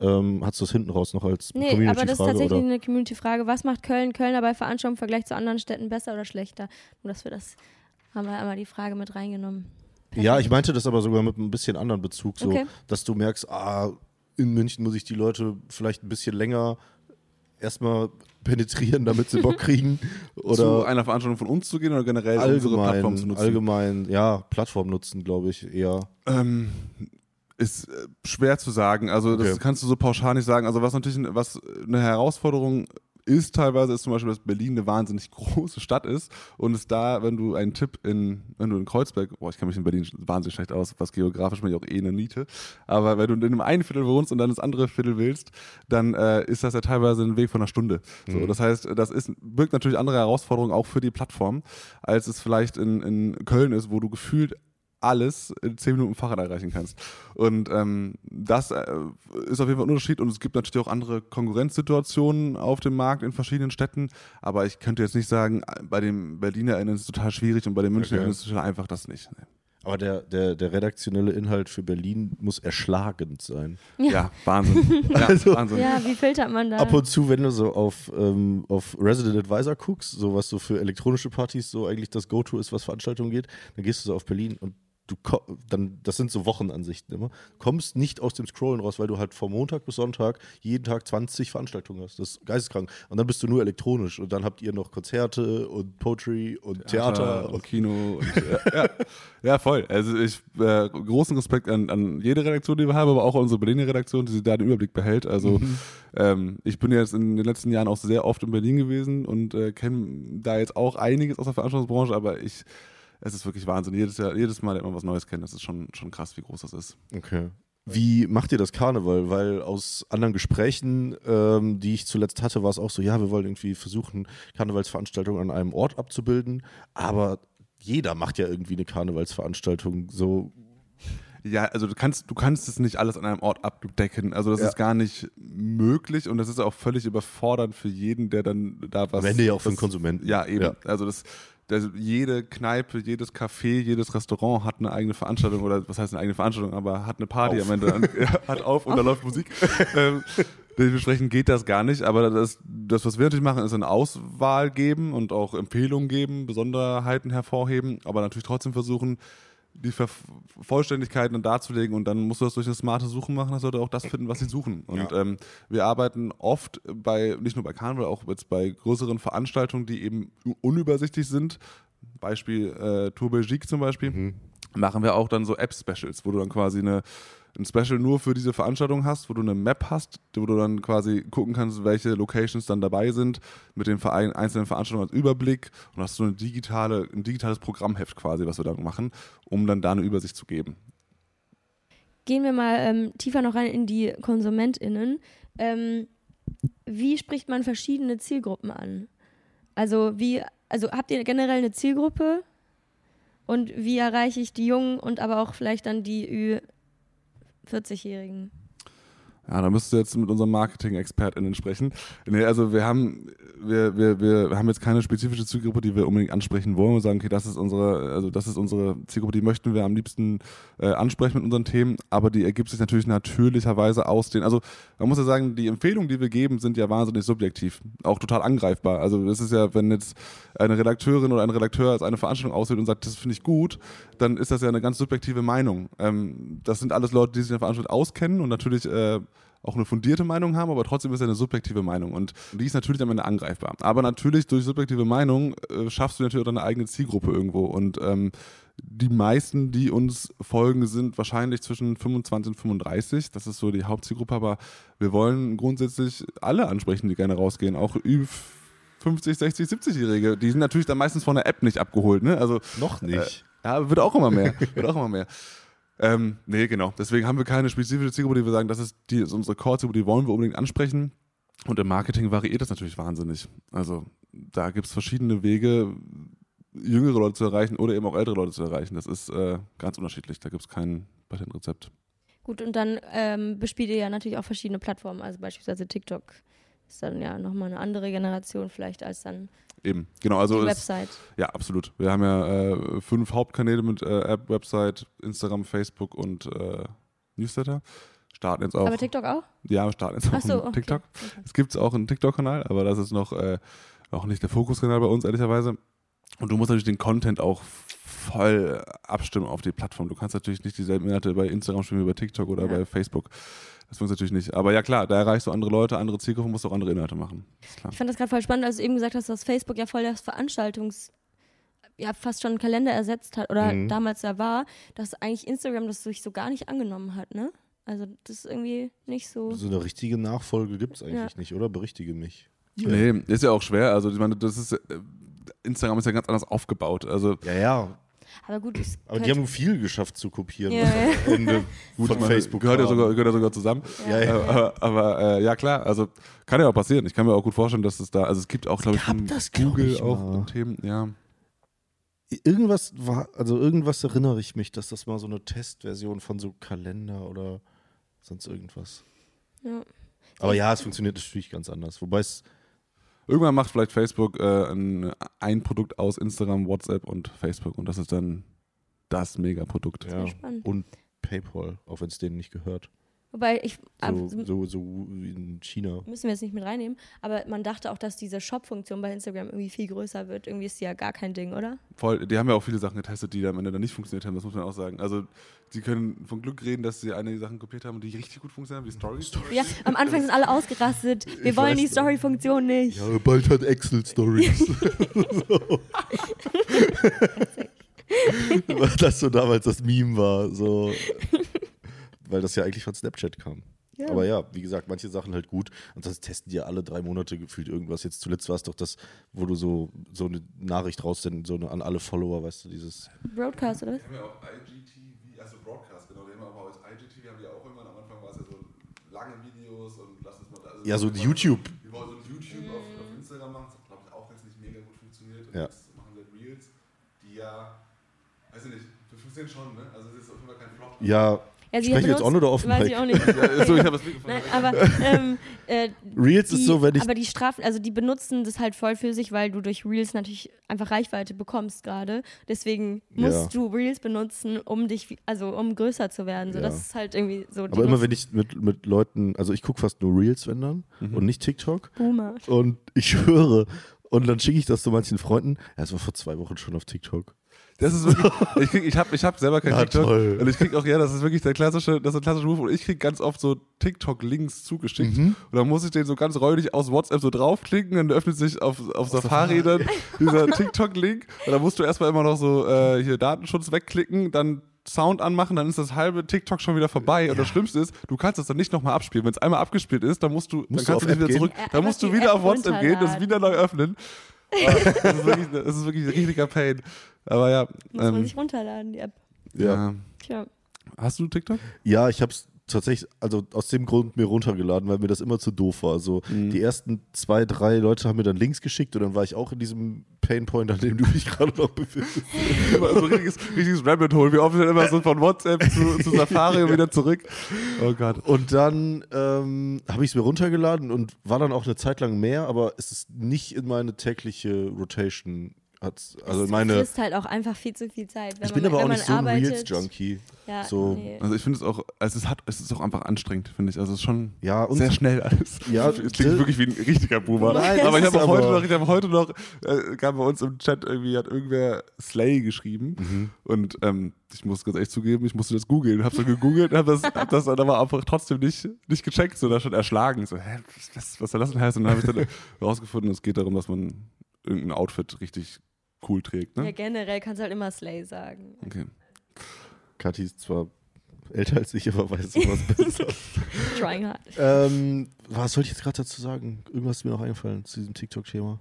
Speaker 2: Ähm, hast du das hinten raus noch als
Speaker 1: nee,
Speaker 2: Community-Frage?
Speaker 1: aber das ist tatsächlich
Speaker 2: oder?
Speaker 1: eine Community-Frage. Was macht Köln, Kölner bei Veranstaltungen im Vergleich zu anderen Städten besser oder schlechter? Nur, dass wir das, haben wir einmal die Frage mit reingenommen.
Speaker 2: Ja, ich meinte das aber sogar mit ein bisschen anderen Bezug, so,
Speaker 1: Okay.
Speaker 2: dass du merkst, ah, in München muss ich die Leute vielleicht ein bisschen länger erstmal penetrieren, damit sie Bock kriegen.
Speaker 3: zu
Speaker 2: Oder
Speaker 3: einer Veranstaltung von uns zu gehen oder generell unsere Plattform zu
Speaker 2: allgemein,
Speaker 3: nutzen?
Speaker 2: allgemein, ja, Plattform nutzen, glaube ich, eher.
Speaker 3: Ähm, ist äh, schwer zu sagen. Also das
Speaker 2: Okay.
Speaker 3: kannst du so pauschal nicht sagen. Also was natürlich was eine Herausforderung ist teilweise, ist zum Beispiel, dass Berlin eine wahnsinnig große Stadt ist und es da, wenn du einen Tipp in, wenn du in Kreuzberg, boah, ich kenne mich in Berlin wahnsinnig schlecht aus, was geografisch ich auch eh eine Niete, aber wenn du in einem einen Viertel wohnst und dann das andere Viertel willst, dann äh, ist das ja teilweise ein Weg von einer Stunde. So, das heißt, das ist, birgt natürlich andere Herausforderungen auch für die Plattform, als es vielleicht in, in Köln ist, wo du gefühlt alles in 10 Minuten Fahrrad erreichen kannst. Und ähm, das äh, ist auf jeden Fall ein Unterschied und es gibt natürlich auch andere Konkurrenzsituationen auf dem Markt in verschiedenen Städten, aber ich könnte jetzt nicht sagen, bei den BerlinerInnen ist es total schwierig und bei den MünchnerInnen
Speaker 2: Okay.
Speaker 3: ist es total einfach, das nicht. Nee.
Speaker 2: Aber der, der, der redaktionelle Inhalt für Berlin muss erschlagend sein.
Speaker 3: Ja, Wahnsinn. Ja,
Speaker 2: Also-
Speaker 3: Wahnsinn.
Speaker 1: Ja, wie filtert man da?
Speaker 2: Ab und zu, wenn du so auf, ähm, auf Resident Advisor guckst, so was so für elektronische Partys so eigentlich das Go-To ist, was Veranstaltungen geht, dann gehst du so auf Berlin und du dann, das sind so Wochenansichten immer, kommst nicht aus dem Scrollen raus, weil du halt von Montag bis Sonntag jeden Tag 20 Veranstaltungen hast. Das ist geisteskrank. Und dann bist du nur elektronisch und dann habt ihr noch Konzerte und Poetry und Theater.
Speaker 3: und Kino. Und, äh, ja, ja, voll. Also ich äh, großen Respekt an, an jede Redaktion, die wir haben, aber auch an unsere Berliner Redaktion, die sich da den Überblick behält. Also ähm, ich bin jetzt in den letzten Jahren auch sehr oft in Berlin gewesen und äh, kenne da jetzt auch einiges aus der Veranstaltungsbranche, aber ich es ist wirklich Wahnsinn. Jedes, Jahr, jedes Mal lernt man was Neues kennen. Das ist schon, schon krass, wie groß das ist.
Speaker 2: Okay. Wie macht ihr das Karneval? Weil aus anderen Gesprächen, ähm, die ich zuletzt hatte, war es auch so, ja, wir wollen irgendwie versuchen, Karnevalsveranstaltungen an einem Ort abzubilden, aber jeder macht ja irgendwie eine Karnevalsveranstaltung. So,
Speaker 3: Ja, also du kannst, du kannst es nicht alles an einem Ort abdecken. Also das
Speaker 2: Ja.
Speaker 3: ist gar nicht möglich und das ist auch völlig überfordernd für jeden, der dann da was.
Speaker 2: Ende ja auch für den Konsumenten.
Speaker 3: Ja, eben.
Speaker 2: Ja.
Speaker 3: Also das, das, jede Kneipe, jedes Café, jedes Restaurant hat eine eigene Veranstaltung oder was heißt eine eigene Veranstaltung, aber hat eine Party
Speaker 2: Auf.
Speaker 3: am Ende. an- hat auf und da läuft Musik. ähm, dementsprechend geht das gar nicht, aber das, das, was wir natürlich machen, ist eine Auswahl geben und auch Empfehlungen geben, Besonderheiten hervorheben, aber natürlich trotzdem versuchen, die Ver Vollständigkeit dann darzulegen und dann musst du das durch eine smarte Suche machen, dass Leute auch das finden, was sie suchen. Und
Speaker 2: Ja.
Speaker 3: ähm, wir arbeiten oft bei, nicht nur bei Karneval, auch jetzt bei größeren Veranstaltungen, die eben unübersichtlich sind. Beispiel äh, Tour Belgique zum Beispiel. Machen wir auch dann so App-Specials, wo du dann quasi eine, ein Special nur für diese Veranstaltung hast, wo du eine Map hast, wo du dann quasi gucken kannst, welche Locations dann dabei sind, mit den Verein, einzelnen Veranstaltungen als Überblick und hast so eine digitale, ein digitales Programmheft quasi, was wir dann machen, um dann da eine Übersicht zu geben.
Speaker 1: Gehen wir mal ähm, tiefer noch rein in die KonsumentInnen. Ähm, wie spricht man verschiedene Zielgruppen an? Also wie, also habt ihr generell eine Zielgruppe? Und wie erreiche ich die Jungen und aber auch vielleicht dann die Ü40-Jährigen?
Speaker 3: Ja, da müsstest du jetzt mit unserem Marketing-ExpertInnen sprechen. Nee, also wir haben, wir, wir, wir haben jetzt keine spezifische Zielgruppe, die wir unbedingt ansprechen wollen und sagen, okay, das ist unsere, also das ist unsere Zielgruppe, die möchten wir am liebsten äh, ansprechen mit unseren Themen, aber die ergibt sich natürlich natürlicherweise aus den, also man muss ja sagen, die Empfehlungen, die wir geben, sind ja wahnsinnig subjektiv, auch total angreifbar. Also das ist ja, wenn jetzt eine Redakteurin oder ein Redakteur als eine Veranstaltung auswählt und sagt, das finde ich gut, dann ist das ja eine ganz subjektive Meinung. Ähm, das sind alles Leute, die sich in der Veranstaltung auskennen und natürlich äh, auch eine fundierte Meinung haben, aber trotzdem ist ja eine subjektive Meinung und die ist natürlich am Ende angreifbar. Aber natürlich durch subjektive Meinung äh, schaffst du natürlich auch deine eigene Zielgruppe irgendwo und ähm, die meisten, die uns folgen, sind wahrscheinlich zwischen 25 und 35. Das ist so die Hauptzielgruppe, aber wir wollen grundsätzlich alle ansprechen, die gerne rausgehen, auch über 50, 60, 70-Jährige. Die sind natürlich dann meistens von der App nicht abgeholt. Ne? Also
Speaker 2: noch nicht.
Speaker 3: ja, wird auch immer mehr. wird auch immer mehr. Ähm, nee, genau. Deswegen haben wir keine spezifische Zielgruppe, die wir sagen, das ist, die ist unsere Core-Zielgruppe, die wollen wir unbedingt ansprechen. Und im Marketing variiert das natürlich wahnsinnig. Also da gibt es verschiedene Wege, jüngere Leute zu erreichen oder eben auch ältere Leute zu erreichen. Das ist äh, ganz unterschiedlich. Da gibt es kein Patentrezept.
Speaker 1: Gut, und dann ähm, bespielt ihr ja natürlich auch verschiedene Plattformen, also beispielsweise TikTok ist dann ja nochmal eine andere Generation vielleicht als dann
Speaker 3: Eben, genau. Also
Speaker 1: die Website.
Speaker 3: ja, absolut. Wir haben ja äh, fünf Hauptkanäle mit äh, App, Website, Instagram, Facebook und äh, Newsletter. starten jetzt auch.
Speaker 1: Aber TikTok auch?
Speaker 3: Ja, wir starten jetzt auch
Speaker 1: Ach so,
Speaker 3: einen
Speaker 1: okay.
Speaker 3: TikTok.
Speaker 1: Okay.
Speaker 3: Es gibt auch einen TikTok-Kanal, aber das ist noch äh, auch nicht der Fokuskanal bei uns, ehrlicherweise. Und du musst natürlich den Content auch voll abstimmen auf die Plattform. Du kannst natürlich nicht dieselben Inhalte bei Instagram spielen wie bei TikTok oder
Speaker 1: Ja.
Speaker 3: bei Facebook. Das funktioniert natürlich nicht. Aber ja klar, da erreichst du andere Leute, andere Zielgruppen, musst auch andere Inhalte machen.
Speaker 1: Ich fand das gerade voll spannend, als du eben gesagt hast, dass Facebook ja voll das Veranstaltungs- ja, fast schon einen Kalender ersetzt hat oder
Speaker 2: Mhm.
Speaker 1: damals da war, dass eigentlich Instagram das sich so gar nicht angenommen hat, ne? Also das ist irgendwie nicht so.
Speaker 2: So eine richtige Nachfolge gibt es eigentlich
Speaker 1: Ja.
Speaker 2: nicht, oder? Berichtige mich.
Speaker 3: Nee, ist ja auch schwer. Also ich meine, das ist äh, Instagram ist ja ganz anders aufgebaut. Also
Speaker 2: Ja, ja.
Speaker 1: Aber gut, es
Speaker 2: Aber die haben viel geschafft zu kopieren.
Speaker 1: Ja,
Speaker 2: was
Speaker 1: ja.
Speaker 2: Ende
Speaker 3: gut,
Speaker 2: von Facebook
Speaker 3: gehört ja sogar, gehört ja sogar zusammen.
Speaker 2: Ja, ja.
Speaker 3: Aber aber äh, ja klar, also kann ja auch passieren. Ich kann mir auch gut vorstellen, dass es da, also es gibt auch, glaube ich,
Speaker 2: glaub
Speaker 3: Google
Speaker 2: ich,
Speaker 3: auch
Speaker 2: mal.
Speaker 3: Themen, ja.
Speaker 2: Irgendwas war, also irgendwas erinnere ich mich, dass das mal so eine Testversion von so Kalender oder sonst irgendwas.
Speaker 1: ja.
Speaker 2: Aber ja, es funktioniert natürlich ganz anders. Wobei es,
Speaker 3: Irgendwann macht vielleicht Facebook äh, ein, ein Produkt aus Instagram, WhatsApp und Facebook und das ist dann das Megaprodukt.
Speaker 2: ja,
Speaker 1: spannend.
Speaker 2: und PayPal, auch wenn es denen nicht gehört.
Speaker 1: Wobei ich ab-
Speaker 2: So, so, so wie in China.
Speaker 1: müssen wir jetzt nicht mit reinnehmen, aber man dachte auch, dass diese Shop-Funktion bei Instagram irgendwie viel größer wird. Irgendwie ist die ja gar kein Ding, oder?
Speaker 3: Voll, die haben ja auch viele Sachen getestet, die am Ende dann nicht funktioniert haben, das muss man auch sagen. Also, sie können von Glück reden, dass sie einige Sachen kopiert haben, die richtig gut funktionieren, wie Stories.
Speaker 1: Ja, am Anfang sind alle ausgerastet. Wir
Speaker 2: Ich
Speaker 1: wollen die. Story-Funktion nicht.
Speaker 2: Ja, bald hat Excel Stories. Das so damals das Meme war, so. Weil das ja eigentlich von Snapchat kam.
Speaker 1: Ja.
Speaker 2: Aber ja, wie gesagt, manche Sachen halt gut. Und das testen die ja alle drei Monate gefühlt irgendwas. Jetzt zuletzt war es doch das, wo du so, so eine Nachricht raussenden, so eine, an alle Follower, weißt du, dieses.
Speaker 1: Broadcast, oder was?
Speaker 3: Die haben ja auch IGTV, also Broadcast, genau, die haben aber auch IGTV, haben die auch irgendwann am Anfang war es ja so lange Videos und lass uns mal da. Also
Speaker 2: Ja, so YouTube.
Speaker 3: Die wollen so ein YouTube auf, auf Instagram machen, das hat glaube ich auch jetzt nicht mega gut funktioniert. Und
Speaker 2: Ja.
Speaker 3: jetzt machen wir Reels, die ja, weiß ich nicht, die funktionieren schon, ne? Also es ist auf jeden Fall kein Flop.
Speaker 2: Ja,
Speaker 1: Ja, sie
Speaker 2: sprechen wir jetzt
Speaker 1: benutzt-
Speaker 2: on oder offen?
Speaker 1: Weiß ich auch nicht.
Speaker 3: Ja, so, ich habe das Mikrofon.
Speaker 1: Nein, aber ähm, äh,
Speaker 2: Reels
Speaker 1: die,
Speaker 2: ist so, wenn ich.
Speaker 1: aber die Strafen, also die benutzen das halt voll für sich, weil du durch Reels natürlich einfach Reichweite bekommst gerade. Deswegen musst
Speaker 2: Ja.
Speaker 1: du Reels benutzen, um dich, also um größer zu werden. So,
Speaker 2: Ja.
Speaker 1: das ist halt irgendwie so. die
Speaker 2: Aber immer wenn ich mit, mit Leuten, also ich gucke fast nur Reels, wenn dann,
Speaker 3: Mhm.
Speaker 2: und nicht TikTok.
Speaker 1: Boomer.
Speaker 2: Und ich schwöre, und dann schicke ich das zu manchen Freunden. Ja, es war vor zwei Wochen schon auf TikTok.
Speaker 3: Das ist wirklich, ich, krieg, ich habe ich hab selber kein
Speaker 2: Ja,
Speaker 3: TikTok.
Speaker 2: toll.
Speaker 3: Und ich krieg auch, ja, das ist wirklich der klassische, das ist ein klassischer Move. Und ich krieg ganz oft so TikTok-Links zugeschickt.
Speaker 2: Mhm.
Speaker 3: Und dann muss ich den so ganz räudig aus WhatsApp so draufklicken. Dann öffnet sich auf, auf Safari dann dieser TikTok-Link. Und dann musst du erstmal immer noch so äh, hier Datenschutz wegklicken, dann Sound anmachen, dann ist das halbe TikTok schon wieder vorbei. Und das Schlimmste ist, du kannst das dann nicht nochmal abspielen. Wenn es einmal abgespielt ist, dann musst du,
Speaker 2: Musst
Speaker 3: dann
Speaker 2: du
Speaker 3: kannst du nicht wieder
Speaker 2: gehen?
Speaker 3: zurück.
Speaker 1: Ja,
Speaker 3: Dann
Speaker 1: einfach
Speaker 3: musst du wieder
Speaker 1: App
Speaker 3: auf WhatsApp gehen, das wieder neu öffnen. Das, ist wirklich, das ist wirklich ein richtiger Pain. Aber ja.
Speaker 1: Muss man
Speaker 3: Ähm,
Speaker 1: sich runterladen, die App.
Speaker 3: ja.
Speaker 1: Tja.
Speaker 3: Hast du TikTok?
Speaker 2: Ja, ich habe es tatsächlich, also aus dem Grund mir runtergeladen, weil mir das immer zu doof war. Also
Speaker 3: Mhm.
Speaker 2: die ersten zwei, drei Leute haben mir dann Links geschickt und dann war ich auch in diesem Painpoint, an dem du dich gerade noch befindest.
Speaker 3: So ein richtiges, richtiges Rabbit Hole. Wir offen dann immer so von WhatsApp zu, zu Safari und wieder zurück. Oh Gott.
Speaker 2: Und dann ähm, habe ich es mir runtergeladen und war dann auch eine Zeit lang mehr, aber es ist nicht in meine tägliche Rotation. Hat's, also
Speaker 1: es
Speaker 2: meine,
Speaker 1: frisst halt auch einfach viel zu viel Zeit. Wenn
Speaker 2: ich bin
Speaker 1: man,
Speaker 2: aber auch nicht so ein Reels-Junkie.
Speaker 1: Ja,
Speaker 2: So.
Speaker 1: nee.
Speaker 3: Also ich finde es auch, es ist, hat, es ist auch einfach anstrengend, finde ich. Also es ist schon
Speaker 2: Ja, und
Speaker 3: sehr schnell alles.
Speaker 2: Ja,
Speaker 3: es klingt wirklich wie ein richtiger Boomer.
Speaker 2: Nein,
Speaker 3: aber ich
Speaker 2: ist
Speaker 3: habe auch
Speaker 2: aber-
Speaker 3: heute noch, ich habe heute noch, äh, kam bei uns im Chat irgendwie, hat irgendwer Slay geschrieben.
Speaker 2: Mhm.
Speaker 3: Und ähm, ich muss ganz ehrlich zugeben, ich musste das googeln. Habe so gegoogelt, habe das, hab das dann aber einfach trotzdem nicht, nicht gecheckt, so da schon erschlagen. So, hä, was, was soll das denn heißen? Und dann habe ich dann herausgefunden, es geht darum, dass man irgendein Outfit richtig cool trägt.
Speaker 1: Ja,
Speaker 3: Ne?
Speaker 1: generell kannst du halt immer Slay sagen.
Speaker 3: Okay.
Speaker 2: Kathi ist zwar älter als ich, aber weiß sowas besser.
Speaker 1: Trying hard.
Speaker 2: ähm, was soll ich jetzt gerade dazu sagen? Irgendwas ist mir noch eingefallen zu diesem TikTok-Thema.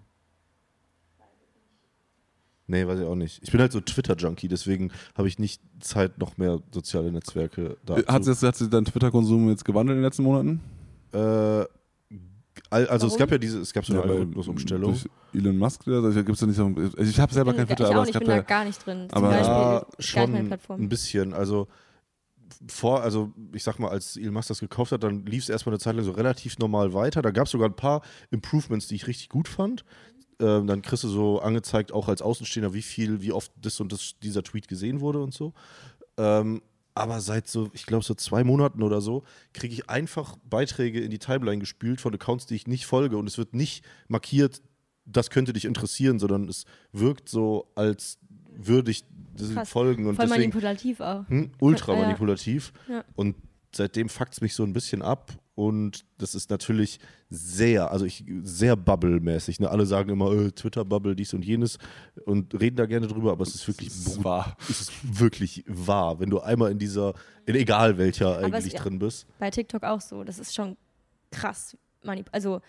Speaker 2: Nee, weiß ich auch nicht. Ich bin halt so Twitter-Junkie, deswegen habe ich nicht Zeit, noch mehr soziale Netzwerke da
Speaker 3: Hat, sie, hat sie deinen Twitter-Konsum jetzt gewandelt in den letzten Monaten?
Speaker 2: Äh, also es
Speaker 1: Warum?
Speaker 2: gab ja diese, es gab so eine
Speaker 3: weil
Speaker 2: Algorithmusumstellung.
Speaker 3: Elon Musk, also gibt's ja nicht so, also ich habe selber kein Twitter,
Speaker 1: ich
Speaker 3: aber es gab
Speaker 1: ich bin da
Speaker 3: ja,
Speaker 1: gar nicht drin. Zum
Speaker 3: Aber-
Speaker 1: Beispiel
Speaker 2: Ja, schon ein bisschen. Also vor, also ich sag mal, als Elon Musk das gekauft hat, dann lief es erstmal eine Zeit lang so relativ normal weiter. Da gab es sogar ein paar Improvements, die ich richtig gut fand. Ähm, dann kriegst du so angezeigt, auch als Außenstehender, wie viel, wie oft das und das, dieser Tweet gesehen wurde und so. Ähm, aber seit so, ich glaube, so zwei Monaten oder so, kriege ich einfach Beiträge in die Timeline gespielt von Accounts, die ich nicht folge. Und es wird nicht markiert, das könnte dich interessieren, sondern es wirkt so, als würde ich folgen. Und
Speaker 1: Voll
Speaker 2: deswegen,
Speaker 1: manipulativ auch.
Speaker 2: hm, ultra manipulativ.
Speaker 1: Ja.
Speaker 2: Und seitdem fuckt es mich so ein bisschen ab. Und das ist natürlich sehr, also ich sehr Bubble-mäßig. Ne? Alle sagen immer, äh, Twitter-Bubble, dies und jenes und reden da gerne drüber, aber es ist wirklich
Speaker 3: ist
Speaker 2: brut-
Speaker 3: wahr.
Speaker 2: Es ist wirklich wahr, wenn du einmal in dieser, in egal welcher
Speaker 1: es-
Speaker 2: eigentlich
Speaker 1: ja.
Speaker 2: drin bist.
Speaker 1: Bei TikTok auch so. Das ist schon krass. Manip also,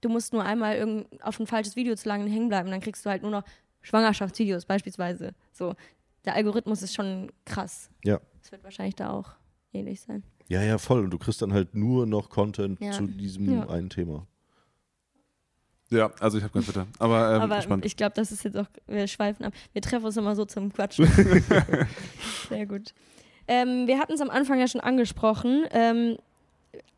Speaker 1: du musst nur einmal irgend auf ein falsches Video zu lange hängen bleiben, dann kriegst du halt nur noch Schwangerschaftsvideos beispielsweise. So, der Algorithmus ist schon krass.
Speaker 2: Ja.
Speaker 1: Es wird wahrscheinlich da auch ähnlich sein.
Speaker 2: Ja, ja, voll. Und du kriegst dann halt nur noch Content
Speaker 1: Ja.
Speaker 2: zu diesem
Speaker 1: Ja.
Speaker 2: einen Thema.
Speaker 3: Ja, also ich habe kein Twitter. Aber, ähm,
Speaker 1: Aber
Speaker 3: spannend.
Speaker 1: ich glaube, das ist jetzt auch, wir schweifen ab. Wir treffen uns immer so zum Quatschen. Sehr gut. Ähm, wir hatten es am Anfang ja schon angesprochen. Ähm,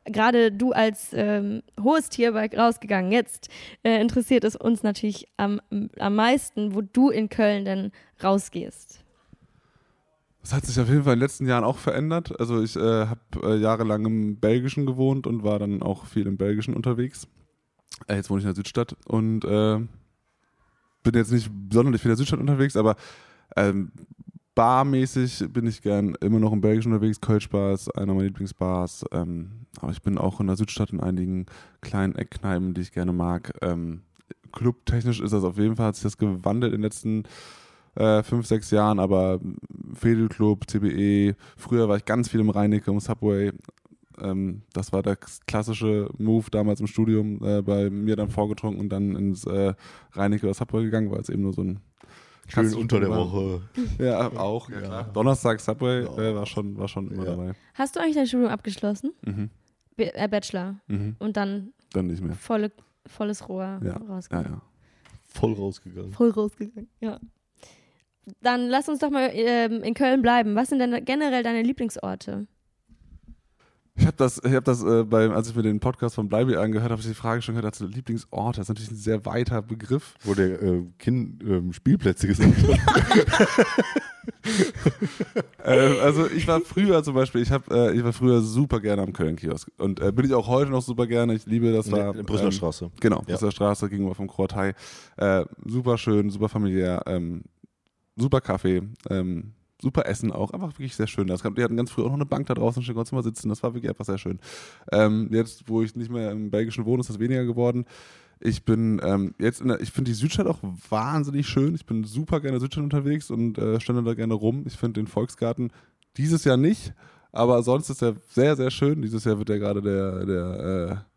Speaker 1: Gerade du als ähm, hohes Tier bei rausgegangen, jetzt äh, interessiert es uns natürlich am, am meisten, wo du in Köln denn rausgehst.
Speaker 3: Das hat sich auf jeden Fall in den letzten Jahren auch verändert. Also ich äh, habe äh, jahrelang im Belgischen gewohnt und war dann auch viel im Belgischen unterwegs. Äh, jetzt wohne ich in der Südstadt und äh, bin jetzt nicht sonderlich viel in der Südstadt unterwegs, aber ähm, barmäßig bin ich gern immer noch im Belgischen unterwegs. Kölschbar ist einer meiner Lieblingsbars. Ähm, aber ich bin auch in der Südstadt in einigen kleinen Eckkneipen, die ich gerne mag. Ähm, clubtechnisch ist das auf jeden Fall, hat sich das gewandelt in den letzten äh, fünf, sechs Jahren, aber Fedelclub, CBE, früher war ich ganz viel im Rheinecke, im Subway. Ähm, das war der klassische Move damals im Studium, äh, bei mir dann vorgetrunken und dann ins äh, Rheinecke oder Subway gegangen, weil es eben nur so ein
Speaker 2: Schön
Speaker 3: Kannst du
Speaker 2: unter der Woche.
Speaker 3: ja, auch, ja,
Speaker 2: Ja.
Speaker 3: klar. Donnerstag Subway
Speaker 2: Ja.
Speaker 3: äh, war schon, war schon immer
Speaker 2: Ja.
Speaker 3: dabei.
Speaker 1: Hast du eigentlich dein Studium abgeschlossen?
Speaker 3: Mhm.
Speaker 1: B äh, Bachelor.
Speaker 3: Mhm.
Speaker 1: Und dann
Speaker 3: Dann nicht mehr.
Speaker 1: volle, volles Rohr
Speaker 3: Ja. Ja,
Speaker 1: rausgegangen.
Speaker 3: ja.
Speaker 2: Voll rausgegangen.
Speaker 1: Voll rausgegangen, ja. Dann lass uns doch mal ähm, in Köln bleiben. Was sind denn generell deine Lieblingsorte?
Speaker 3: Ich habe das, ich hab das äh, beim, als ich mir den Podcast von Bleibe angehört habe, ich die Frage schon gehört, als Lieblingsort. Das ist natürlich ein sehr weiter Begriff.
Speaker 2: Wo der äh, kind, ähm, Spielplätze gesagt hat.
Speaker 3: ähm, also ich war früher zum Beispiel, ich, hab, äh, ich war früher super gerne am Köln-Kiosk. Und äh, bin ich auch heute noch super gerne. Ich liebe das. War,
Speaker 2: In Brüsseler
Speaker 3: ähm,
Speaker 2: Straße.
Speaker 3: Genau,
Speaker 2: Ja.
Speaker 3: Brüsseler Straße gegenüber vom Kroatei. Äh, super schön, super familiär, ähm, super Kaffee, ähm, super Essen auch. Einfach wirklich sehr schön. Das, die hatten ganz früh auch noch eine Bank da draußen, stehen konntest du mal sitzen. Das war wirklich einfach sehr schön. Ähm, jetzt, wo ich nicht mehr im Belgischen wohne, ist das weniger geworden. Ich bin ähm, jetzt in der, ich finde die Südstadt auch wahnsinnig schön. Ich bin super gerne in der Südstadt unterwegs und äh, stände da gerne rum. Ich finde den Volksgarten dieses Jahr nicht, aber sonst ist er sehr, sehr schön. Dieses Jahr wird ja gerade der, der, äh,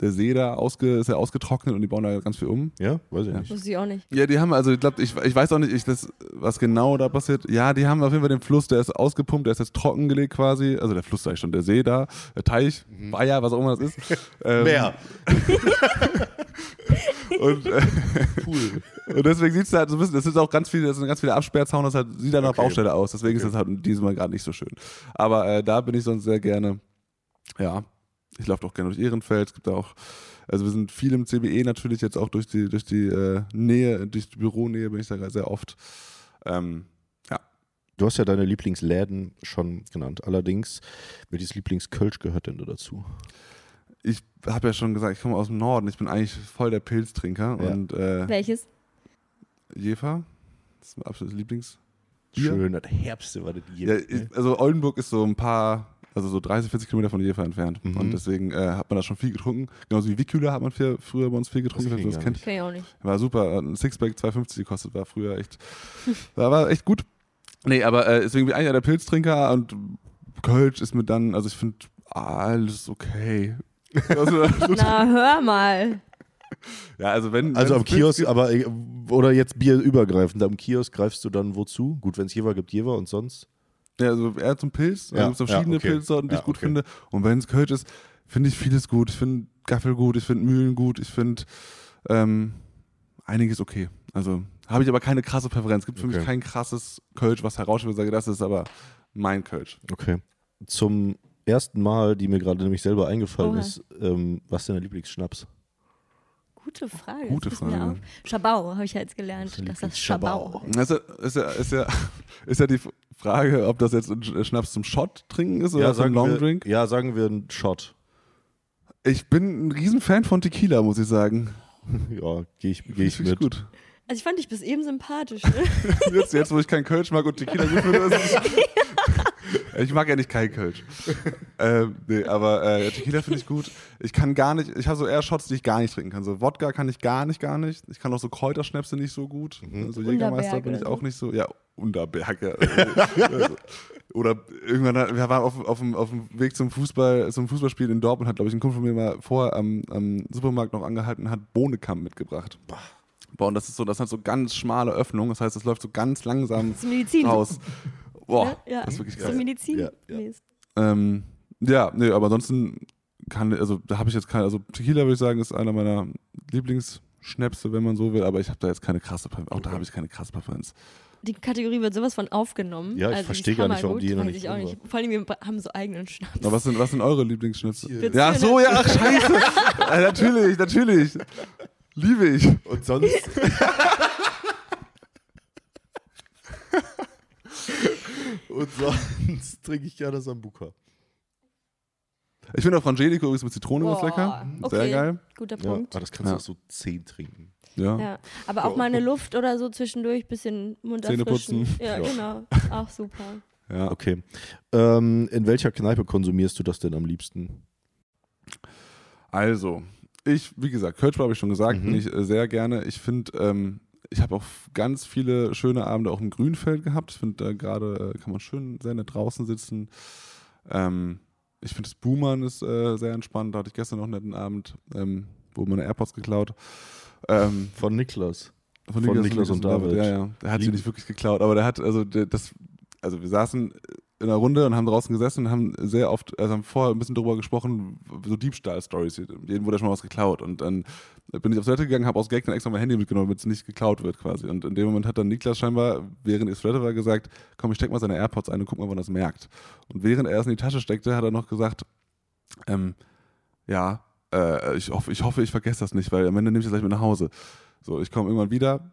Speaker 3: der See da ausge, ist ja ausgetrocknet und die bauen da ganz viel um.
Speaker 2: Ja, weiß ich
Speaker 3: Ja.
Speaker 2: nicht.
Speaker 1: Wusste ich auch nicht.
Speaker 3: Ja, die haben, also ich glaube, ich, ich weiß auch nicht, ich, das, was genau da passiert. Ja, die haben auf jeden Fall den Fluss, der ist ausgepumpt, der ist jetzt trockengelegt quasi. Also der Fluss sag ich schon, der See da, der Teich, Weiher, was auch immer das ist. Ähm,
Speaker 2: Mehr.
Speaker 3: Und, äh,
Speaker 2: Cool.
Speaker 3: und deswegen sieht es halt so ein bisschen, das ist auch ganz viele, das sind ganz viele Absperrzaun, das halt, sieht dann nach
Speaker 2: Okay.
Speaker 3: Baustelle aus. Deswegen ist
Speaker 2: Okay.
Speaker 3: es halt diesmal gerade nicht so schön. Aber äh, da bin ich sonst sehr gerne, ja, ich laufe auch gerne durch Ehrenfeld. Es gibt da auch, also wir sind viel im CBE natürlich jetzt auch durch die, durch die äh, Nähe, durch die Büronähe bin ich da sehr oft. Ähm,
Speaker 2: Du hast ja deine Lieblingsläden schon genannt. Allerdings, welches Lieblingskölsch gehört denn da dazu?
Speaker 3: ich habe ja schon gesagt, ich komme aus dem Norden. Ich bin eigentlich voll der Pilztrinker
Speaker 2: Ja.
Speaker 3: und äh,
Speaker 1: Welches?
Speaker 3: Jefer, das ist mein absolutes Lieblings.
Speaker 2: Schön, das Herbste war das
Speaker 3: Ja,
Speaker 2: hier.
Speaker 3: ich, also Oldenburg ist so ein paar, also so 30, 40 Kilometer von Jever entfernt.
Speaker 2: Mhm.
Speaker 3: Und deswegen äh, hat man da schon viel getrunken. Genauso wie Wickhüler hat man viel, früher bei uns viel getrunken,
Speaker 2: Das
Speaker 3: wenn du das
Speaker 2: ich
Speaker 3: kennt.
Speaker 1: Kenn ich auch nicht.
Speaker 3: War super. Ein Sixpack 2,50 gekostet, war früher echt, war, war echt gut. Nee, aber äh, deswegen bin ich einer der Pilztrinker und Kölsch ist mir dann, also ich finde alles okay. Also,
Speaker 1: Na, hör mal.
Speaker 3: ja, also wenn.
Speaker 2: Also am Kiosk,
Speaker 3: gibt-
Speaker 2: aber äh, oder jetzt bierübergreifend. Am Kiosk greifst du dann wozu? Gut, wenn es Jever gibt, Jever und sonst?
Speaker 3: Ja, also eher zum Pilz.
Speaker 2: Ja,
Speaker 3: Ja, gibt es verschiedene
Speaker 2: ja, okay.
Speaker 3: Pilzsorten, die
Speaker 2: Ja,
Speaker 3: ich gut
Speaker 2: okay.
Speaker 3: finde. Und wenn es Kölsch ist, finde ich vieles gut. Ich finde Gaffel gut, ich finde Mühlen gut, ich finde ähm, einiges okay. Also habe ich aber keine krasse Präferenz. Es gibt für
Speaker 2: Okay.
Speaker 3: mich kein krasses Kölsch, was heraussteht und sage, das ist aber mein Kölsch.
Speaker 2: Okay. Zum ersten Mal, die mir gerade nämlich selber eingefallen ist, ähm, was ist denn der Lieblingsschnaps?
Speaker 1: Gute Frage.
Speaker 3: Gute
Speaker 1: das
Speaker 3: Frage.
Speaker 1: Schabau habe ich ja jetzt gelernt,
Speaker 2: ist
Speaker 1: dass das Schabau.
Speaker 3: Das ist, ja, ist, ja, ist, ja, ist ja die Frage, ob das jetzt ein Schnaps zum Shot trinken ist oder zum
Speaker 2: sagen
Speaker 3: Long Drink.
Speaker 2: ja, sagen wir einen Shot.
Speaker 3: Ich bin ein Riesenfan von Tequila, muss ich sagen.
Speaker 2: Ja, gehe ich, geh ich
Speaker 3: Finde
Speaker 2: mit.
Speaker 3: gut.
Speaker 1: Also ich fand dich bis eben sympathisch. Ne?
Speaker 3: Jetzt, jetzt, wo ich kein Kölsch mag und Tequila gut finde, ist es Ich mag ja nicht kein Kölsch. ähm, nee, aber äh, Tequila finde ich gut. Ich kann gar nicht, ich habe so eher Shots, die ich gar nicht trinken kann. So Wodka kann ich gar nicht, gar nicht. Ich kann auch so Kräuterschnäpse nicht so gut. Also Jägermeister
Speaker 1: Unterberg
Speaker 3: bin ich auch nicht so. Ja, Unterberg, ja. Also, Oder irgendwann, wir waren auf, auf, dem, auf dem Weg zum Fußball, zum Fußballspiel in Dortmund, hat, glaube ich, ein Kumpel von mir mal vorher am, am Supermarkt noch angehalten und hat Bohnenkamm mitgebracht. Boah, und das ist so, das hat so ganz schmale Öffnungen, das heißt, es läuft so ganz langsam
Speaker 1: Das ist Medizin.
Speaker 3: raus. Boah,
Speaker 1: ja.
Speaker 3: das ist wirklich
Speaker 1: So
Speaker 3: krass.
Speaker 1: Medizin.
Speaker 2: Ja, ja.
Speaker 3: Ähm, ja, nee, aber ansonsten kann, also da habe ich jetzt keine, also Tequila würde ich sagen, ist einer meiner Lieblingsschnäpse, wenn man so will, aber ich habe da jetzt keine krasse, Präferenz. auch da habe ich keine krasse Präferenz.
Speaker 1: Die Kategorie wird sowas von aufgenommen.
Speaker 2: Ja, ich
Speaker 1: also
Speaker 2: verstehe gar nicht, warum die hier noch nicht
Speaker 1: ich auch nicht. Vor allem, wir haben so eigenen Schnaps.
Speaker 3: Aber was sind, was sind eure Lieblingsschnäpse? Ja, ach so, ja, ach, scheiße. äh, natürlich, natürlich. Liebe ich.
Speaker 2: Und sonst. Und sonst trinke ich gerne Sambuka.
Speaker 3: Ich finde auch Frangelico übrigens mit Zitrone ganz lecker. Sehr
Speaker 1: okay.
Speaker 3: geil.
Speaker 1: Guter
Speaker 2: Ja,
Speaker 1: Punkt.
Speaker 2: aber das kannst
Speaker 3: Ja.
Speaker 2: du auch so zehn trinken.
Speaker 3: Ja.
Speaker 1: Ja. Aber auch mal eine Luft oder so zwischendurch, bisschen Mund
Speaker 3: Zähne putzen.
Speaker 1: Ja,
Speaker 2: Ja.
Speaker 1: genau. Auch super.
Speaker 3: ja.
Speaker 2: Okay. Ähm, in welcher Kneipe konsumierst du das denn am liebsten?
Speaker 3: Also, ich, wie gesagt, Kölsch habe ich schon gesagt,
Speaker 2: Mhm.
Speaker 3: bin ich äh, sehr gerne. Ich finde, ähm, ich habe auch ganz viele schöne Abende auch im Grünfeld gehabt. Ich finde, da gerade äh, kann man schön sehr nett draußen sitzen. Ähm, ich finde, das Boomern ist äh, sehr entspannt. Da hatte ich gestern noch einen netten Abend, ähm, wo meine AirPods geklaut. Ähm,
Speaker 2: Von Niklas.
Speaker 3: von,
Speaker 2: Von
Speaker 3: Niklas,
Speaker 2: Niklas und David.
Speaker 3: Ja, ja. Der hat sie
Speaker 2: Lieb-
Speaker 3: nicht wirklich geklaut, aber der hat, also der, das, also wir saßen in einer Runde und haben draußen gesessen und haben sehr oft, also haben vorher ein bisschen darüber gesprochen, so Diebstahl-Stories. Jedem wurde schon mal was geklaut. Und dann bin ich aufs Toilette gegangen, habe aus Gag dann extra mein Handy mitgenommen, damit es nicht geklaut wird quasi. Und in dem Moment hat dann Niklas scheinbar, während ich auf Toilette war, gesagt, komm, ich steck mal seine AirPods ein und guck mal, wann das merkt. Und während er es in die Tasche steckte, hat er noch gesagt, ähm, ja, äh, ich, hoffe, ich hoffe, ich vergesse das nicht, weil am Ende nehme ich das gleich mit nach Hause. So, ich komme irgendwann wieder,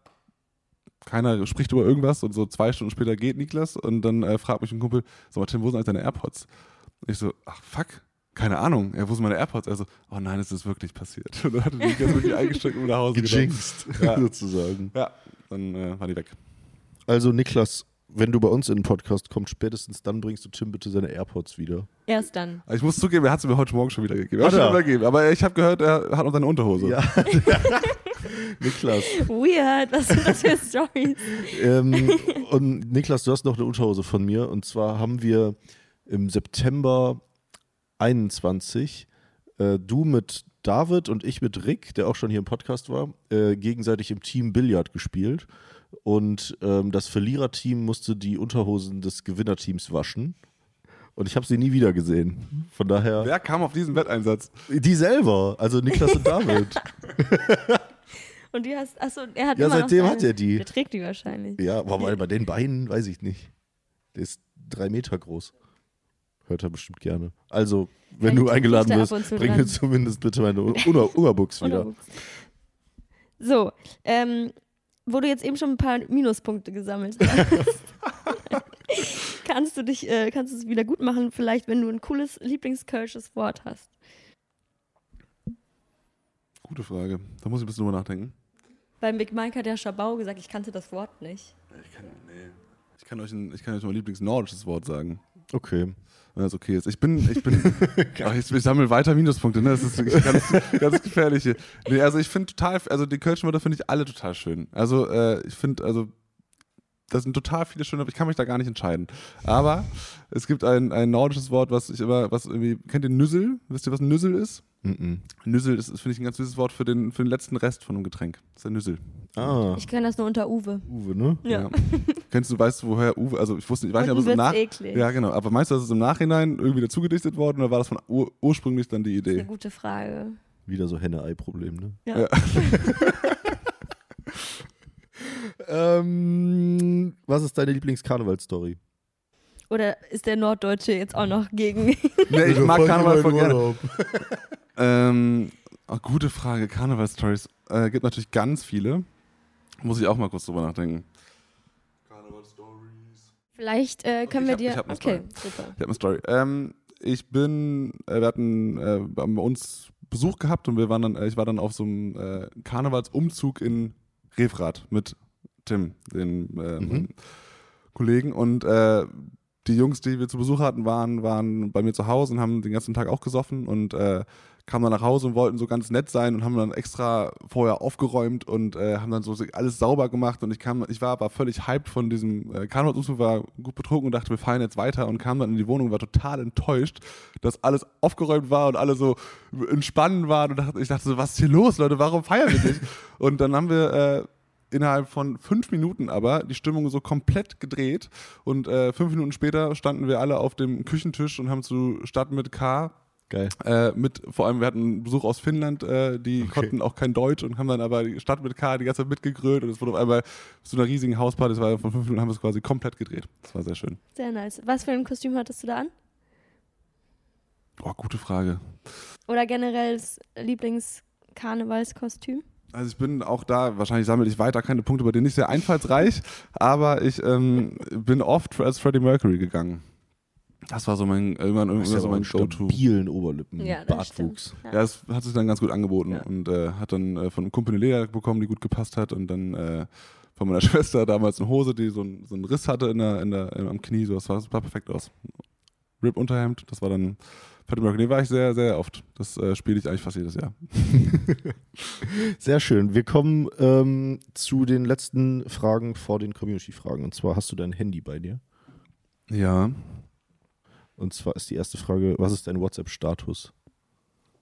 Speaker 3: keiner spricht über irgendwas und so zwei Stunden später geht Niklas und dann äh, fragt mich ein Kumpel, sag mal, Tim, wo sind eigentlich deine AirPods? Und ich so, ach fuck, keine Ahnung, ja, wo sind meine AirPods? Also, oh nein, es ist wirklich passiert. Und dann hat er Niklas wirklich eingesteckt und nach Hause.
Speaker 2: Gejinxt,
Speaker 3: Ja.
Speaker 2: sozusagen.
Speaker 3: Ja, dann äh, war die weg.
Speaker 2: Also, Niklas, wenn du bei uns in den Podcast kommst, spätestens dann bringst du Tim bitte seine AirPods wieder.
Speaker 1: Erst dann.
Speaker 3: Ich muss zugeben, er hat sie mir heute Morgen schon wieder gegeben. Er hat schon
Speaker 2: er?
Speaker 3: übergeben. Aber ich habe gehört, er hat noch seine Unterhose.
Speaker 2: Ja. Niklas.
Speaker 1: Weird, was sind das für Stories?
Speaker 2: ähm, und Niklas, du hast noch eine Unterhose von mir. Und zwar haben wir im September 21 äh, du mit David und ich mit Rick, der auch schon hier im Podcast war, äh, gegenseitig im Team Billard gespielt. Und ähm, das Verliererteam musste die Unterhosen des Gewinnerteams waschen. Und ich habe sie nie wieder gesehen. Von daher.
Speaker 3: Wer kam auf diesen Wetteinsatz?
Speaker 2: Die selber, also Niklas und David.
Speaker 1: Und die hast, achso, er hat
Speaker 2: Ja,
Speaker 1: immer
Speaker 2: seitdem
Speaker 1: noch
Speaker 2: hat er die.
Speaker 1: Der trägt die wahrscheinlich.
Speaker 2: Ja, aber bei, bei den Beinen weiß ich nicht. Der ist drei Meter groß. Hört er bestimmt gerne. Also, wenn
Speaker 1: Ja,
Speaker 2: du eingeladen
Speaker 1: Lichter
Speaker 2: wirst,
Speaker 1: ab und zu
Speaker 2: bring
Speaker 1: dran.
Speaker 2: mir zumindest bitte meine Ungerbuchs wieder.
Speaker 1: So, ähm, wo du jetzt eben schon ein paar Minuspunkte gesammelt hast, kannst du dich, äh, kannst du es wieder gut machen, vielleicht, wenn du ein cooles Lieblingskölsches Wort hast.
Speaker 3: Gute Frage. Da muss ich ein bisschen drüber nachdenken.
Speaker 1: Bei Big Mike hat der Schabau gesagt, ich kannte das Wort nicht.
Speaker 3: Ich kann, nee. ich kann euch, ein, ich kann euch mein Lieblingsnordisches Wort sagen.
Speaker 2: Okay.
Speaker 3: Wenn das okay ist. Ich bin, ich bin, Ach, ich, ich sammle weiter Minuspunkte, ne? Das ist wirklich ganz, ganz gefährlich hier. Nee, also ich finde total, also die Kölschen Wörter finde ich alle total schön. Also äh, ich finde, also das sind total viele schöne, aber ich kann mich da gar nicht entscheiden. Aber es gibt ein, ein nordisches Wort, was ich immer, was irgendwie, kennt ihr Nüssel? Wisst ihr, was ein Nüssel ist?
Speaker 2: Mhm.
Speaker 3: Nüssel ist, finde ich, ein ganz süßes Wort für den, für den letzten Rest von einem Getränk. Das ist der Nüssel.
Speaker 2: Ah,
Speaker 1: Ich kenne das nur unter Uwe.
Speaker 2: Uwe, ne?
Speaker 1: Ja.
Speaker 3: Kennst du, weißt du, woher Uwe, also ich wusste nicht, ich weiß nicht, ob
Speaker 1: Unten
Speaker 3: es im
Speaker 1: eklig.
Speaker 3: Ja, genau. Aber meinst du, das ist im Nachhinein irgendwie dazu gedichtet worden oder war das von ur ursprünglich dann die
Speaker 1: Das ist eine
Speaker 3: Idee?
Speaker 1: gute Frage.
Speaker 2: Wieder so Henne-Ei-Problem, ne?
Speaker 1: Ja.
Speaker 3: Ja.
Speaker 2: ähm, was ist deine Lieblings-Karneval-Story?
Speaker 1: Oder ist der Norddeutsche jetzt auch noch gegen?
Speaker 3: Nee, ich mag Karneval voll gerne. Ähm, Oh, gute Frage. Karneval-Stories. Äh, gibt natürlich ganz viele. Muss ich auch mal kurz drüber nachdenken. Karneval-Stories.
Speaker 1: Vielleicht äh, können
Speaker 3: Okay,
Speaker 1: wir
Speaker 3: hab-
Speaker 1: dir.
Speaker 3: ich hab eine
Speaker 1: okay, super.
Speaker 3: Ich habe eine Story. Ähm, ich bin, äh, wir hatten äh, bei uns Besuch gehabt und wir waren dann, äh, ich war dann auf so einem äh, Karnevalsumzug in Refrath mit Tim, den äh,
Speaker 2: Mhm.
Speaker 3: Kollegen und äh, die Jungs, die wir zu Besuch hatten, waren, waren bei mir zu Hause und haben den ganzen Tag auch gesoffen und äh, kamen dann nach Hause und wollten so ganz nett sein und haben dann extra vorher aufgeräumt und äh, haben dann so alles sauber gemacht und ich kam, ich war aber völlig hyped von diesem äh, Karnevalsumzug, war gut betrunken und dachte, wir feiern jetzt weiter und kam dann in die Wohnung und war total enttäuscht, dass alles aufgeräumt war und alle so entspannen waren und dachte, ich dachte so, was ist hier los, Leute, warum feiern wir nicht? und dann haben wir äh, innerhalb von fünf Minuten aber die Stimmung so komplett gedreht und äh, fünf Minuten später standen wir alle auf dem Küchentisch und haben zu Stadt mit K
Speaker 2: Geil.
Speaker 3: äh, mit, vor allem wir hatten Besuch aus Finnland, äh, die
Speaker 2: Okay.
Speaker 3: konnten auch kein Deutsch und haben dann aber die Stadt mit K die ganze Zeit mitgegrölt und es wurde auf einmal zu einer riesigen Hausparty, das war von fünf Minuten haben wir es quasi komplett gedreht. Das war sehr schön.
Speaker 1: Sehr nice. Was für ein Kostüm hattest du da an?
Speaker 3: Boah, gute Frage.
Speaker 1: Oder generell das Lieblings-Karnevalskostüm?
Speaker 3: Also ich bin auch da, wahrscheinlich sammle ich weiter keine Punkte, bei denen nicht sehr einfallsreich, aber ich ähm, bin oft als Freddie Mercury gegangen. Das war so mein, irgendwann,
Speaker 2: Das
Speaker 3: irgendwann
Speaker 2: ja
Speaker 3: so mein Go-To.
Speaker 2: stabilen Oberlippen,
Speaker 1: Ja, das
Speaker 2: Bartwuchs.
Speaker 1: stimmt.
Speaker 3: Ja, es hat sich dann ganz gut angeboten
Speaker 1: Ja.
Speaker 3: und äh, hat dann äh, von einem Kumpel eine Leder bekommen, die gut gepasst hat und dann äh, von meiner Schwester damals eine Hose, die so, ein, so einen Riss hatte in der, in der, in, am Knie, so, das sah, das sah perfekt aus. Rip-Unterhemd, das war dann Mercury, den war ich sehr, sehr oft. Das äh, spiele ich eigentlich fast jedes Jahr.
Speaker 2: Sehr schön. Wir kommen ähm, zu den letzten Fragen vor den Community-Fragen. Und zwar hast du dein Handy bei dir.
Speaker 3: Ja.
Speaker 2: Und zwar ist die erste Frage, was ist dein WhatsApp-Status?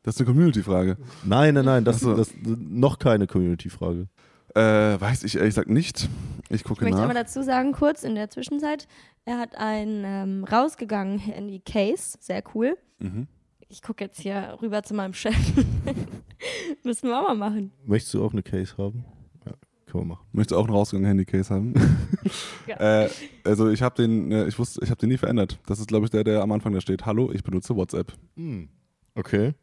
Speaker 3: Das ist eine Community-Frage.
Speaker 2: Nein, nein, nein, das,
Speaker 3: so.
Speaker 2: das noch keine Community-Frage.
Speaker 3: Äh, weiß ich ehrlich gesagt nicht. Ich
Speaker 1: Ich
Speaker 3: gucke
Speaker 1: möchte
Speaker 3: nach.
Speaker 1: einmal dazu sagen, kurz in der Zwischenzeit, er hat ein ähm, rausgegangen Handy-Case, sehr cool.
Speaker 3: Mhm.
Speaker 1: Ich gucke jetzt hier rüber zu meinem Chef. Müssen wir auch mal machen.
Speaker 2: Möchtest du auch eine Case haben? Ja, können wir machen.
Speaker 3: Möchtest du auch einen rausgegangen Handycase haben?
Speaker 1: Ja.
Speaker 3: äh, also ich habe den, äh, ich wusste, ich habe den nie verändert. Das ist, glaube ich, der, der am Anfang da steht. Hallo, ich benutze WhatsApp.
Speaker 2: Hm. Okay.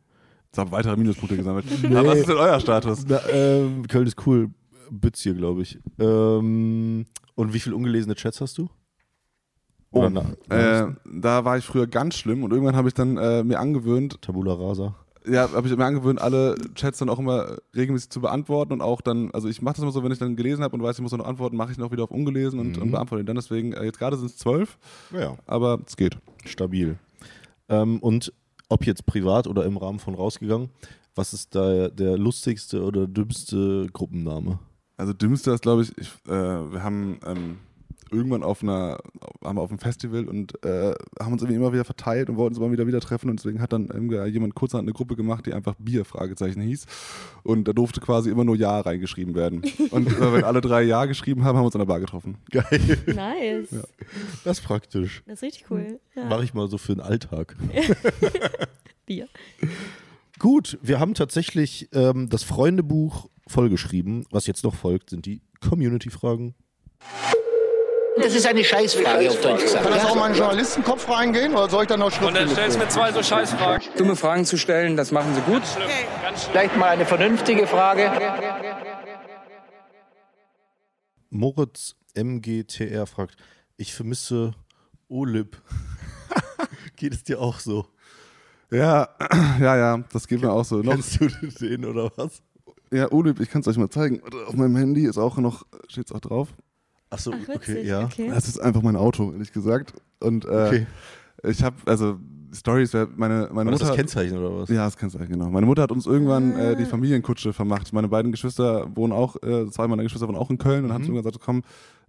Speaker 3: Jetzt haben weitere Minuspunkte gesammelt. Aber was ist denn euer Status?
Speaker 2: Na, ähm, Köln ist cool. Bütz hier, glaube ich. Ähm, und wie viele ungelesene Chats hast du?
Speaker 3: Oh, äh, da war ich früher ganz schlimm und irgendwann habe ich dann äh, mir angewöhnt,
Speaker 2: Tabula Rasa.
Speaker 3: ja, habe ich mir angewöhnt, alle Chats dann auch immer regelmäßig zu beantworten und auch dann, also ich mache das immer so, wenn ich dann gelesen habe und weiß, ich muss noch antworten, mache ich noch wieder auf ungelesen und,
Speaker 2: Mhm.
Speaker 3: und beantworte ihn dann. Deswegen, äh, jetzt gerade sind es zwölf,
Speaker 2: Ja,
Speaker 3: aber es geht.
Speaker 2: stabil. Ähm, und ob jetzt privat oder im Rahmen von rausgegangen, was ist da der lustigste oder dümmste Gruppenname?
Speaker 3: Also dümmste ist, glaube ich, ich äh, wir haben ähm, irgendwann auf einer, haben wir auf einem Festival und äh, haben uns irgendwie immer wieder verteilt und wollten uns immer wieder wieder treffen und deswegen hat dann jemand kurzerhand eine Gruppe gemacht, die einfach Bier Fragezeichen hieß und da durfte quasi immer nur Ja reingeschrieben werden. Und äh, wenn alle drei Ja geschrieben haben, haben wir uns an der Bar getroffen.
Speaker 2: Geil.
Speaker 1: Nice.
Speaker 2: Das ist praktisch.
Speaker 1: Das ist richtig cool. Ja.
Speaker 2: Mache ich mal so für den Alltag.
Speaker 1: Bier.
Speaker 2: Gut, wir haben tatsächlich ähm, das Freundebuch vollgeschrieben. Was jetzt noch folgt, sind die Community-Fragen.
Speaker 4: Das ist eine Scheißfrage auf Deutsch gesagt.
Speaker 5: Kann das auch mal in den Journalistenkopf reingehen oder soll ich dann noch
Speaker 6: Und dann stellst du mir zwei so Scheißfragen.
Speaker 7: dumme Fragen zu stellen, das machen sie gut.
Speaker 4: Vielleicht mal eine vernünftige Frage.
Speaker 2: Moritz MGTR fragt, ich vermisse Olip. Geht es dir auch so?
Speaker 3: Ja, ja, ja, das geht mir auch so. Noch,
Speaker 2: Kennst du den oder was?
Speaker 3: Ja, Ulib, ich kann es euch mal zeigen. Auf meinem Handy ist auch noch, steht es auch drauf.
Speaker 2: Achso,
Speaker 1: Ach,
Speaker 2: okay, ja.
Speaker 1: Okay.
Speaker 3: Das ist einfach mein Auto, ehrlich gesagt. Und äh,
Speaker 2: Okay.
Speaker 3: ich habe, also Stories, meine, meine
Speaker 2: War das
Speaker 3: Mutter.
Speaker 2: das Kennzeichen oder was?
Speaker 3: Ja, das Kennzeichen, genau. Meine Mutter hat uns irgendwann äh,
Speaker 1: Ah.
Speaker 3: die Familienkutsche vermacht. Meine beiden Geschwister wohnen auch, äh, zwei meiner Geschwister wohnen auch in Köln und haben
Speaker 2: Mhm.
Speaker 3: zu mir gesagt, komm,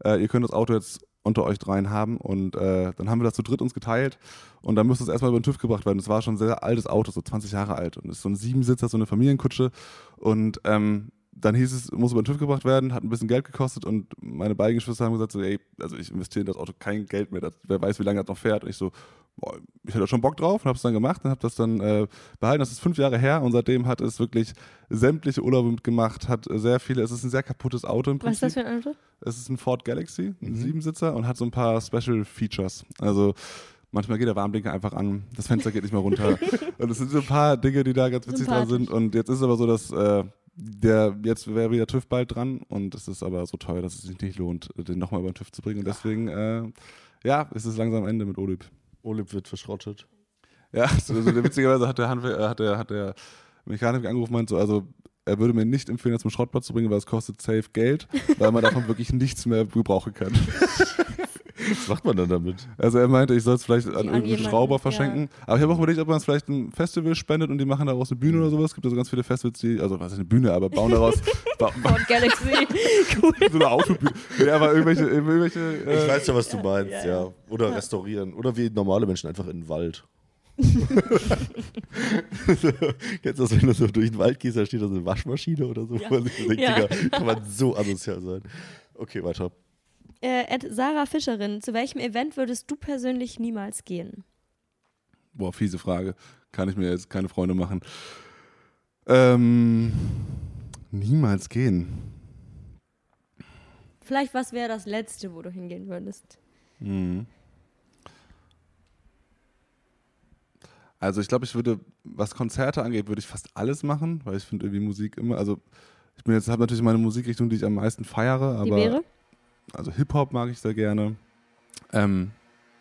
Speaker 3: äh, ihr könnt das Auto jetzt unter euch dreien haben. Und äh, dann haben wir das zu dritt uns geteilt und dann musste es erstmal über den TÜV gebracht werden. Es war schon ein sehr altes Auto, so 20 Jahre alt. Und es ist so ein Siebensitzer, so eine Familienkutsche. Und ähm, dann hieß es, muss über den TÜV gebracht werden, hat ein bisschen Geld gekostet und meine beiden Geschwister haben gesagt, so, ey, also ich investiere in das Auto kein Geld mehr, das, wer weiß, wie lange das noch fährt. Und ich so, ich hatte schon Bock drauf und habe es dann gemacht und habe das dann äh, behalten. Das ist fünf Jahre her und seitdem hat es wirklich sämtliche Urlaube mitgemacht, hat sehr viele, es ist ein sehr kaputtes Auto im
Speaker 1: Was ist
Speaker 3: Prinzip.
Speaker 1: das für ein Auto?
Speaker 3: Es ist ein Ford Galaxy, ein
Speaker 2: Mhm.
Speaker 3: Siebensitzer und hat so ein paar Special Features. Also Manchmal geht der Warnblinker einfach an, das Fenster geht nicht mehr runter. und es sind so ein paar Dinge, die da ganz witzig dran sind. Und jetzt ist es aber so, dass äh, der, jetzt wäre wieder TÜV bald dran und es ist aber so teuer, dass es sich nicht lohnt, den nochmal über den TÜV zu bringen. Und deswegen, äh, ja, ist es langsam Ende mit Olip.
Speaker 2: Olip wird verschrottet.
Speaker 3: Ja, also, also witzigerweise hat der, Handwer äh, hat der, hat der Mechaniker angerufen und meint so, also er würde mir nicht empfehlen, das zum Schrottplatz zu bringen, weil es kostet safe Geld, weil man davon wirklich nichts mehr gebrauchen kann.
Speaker 2: Was macht man dann damit?
Speaker 3: Also er meinte, ich soll es vielleicht an,
Speaker 1: An
Speaker 3: irgendeinen
Speaker 1: jemanden,
Speaker 3: Schrauber verschenken. Aber ich habe auch überlegt, ob man es vielleicht ein Festival spendet und die machen daraus eine Bühne oder sowas. Es gibt also ganz viele Festivals, die, also was ist eine Bühne, aber bauen daraus ba
Speaker 1: Galaxy. cool.
Speaker 3: so eine Autobühne. Ja, aber irgendwelche, irgendwelche äh,
Speaker 2: Ich weiß ja, was du meinst, ja.
Speaker 1: ja, ja.
Speaker 2: Oder restaurieren. Oder wie normale Menschen einfach in den Wald. Du das, wenn du so durch den Wald gehst, da steht da so eine Waschmaschine oder so?
Speaker 1: Ja.
Speaker 2: Denkt,
Speaker 1: Ja.
Speaker 2: Digga, kann man so asozial sein. Okay, weiter.
Speaker 1: Äh, Sarah Fischerin, zu welchem Event würdest du persönlich niemals gehen?
Speaker 3: Boah, fiese Frage. Kann ich mir jetzt keine Freunde machen. Ähm, niemals gehen.
Speaker 1: Vielleicht, was wäre das Letzte, wo du hingehen würdest?
Speaker 3: Mhm. Also ich glaube, ich würde, was Konzerte angeht, würde ich fast alles machen, weil ich finde irgendwie Musik immer, also ich bin jetzt, habe natürlich meine Musikrichtung, die ich am meisten feiere, aber
Speaker 1: Die wäre?
Speaker 3: Also Hip-Hop mag ich sehr gerne. Ähm,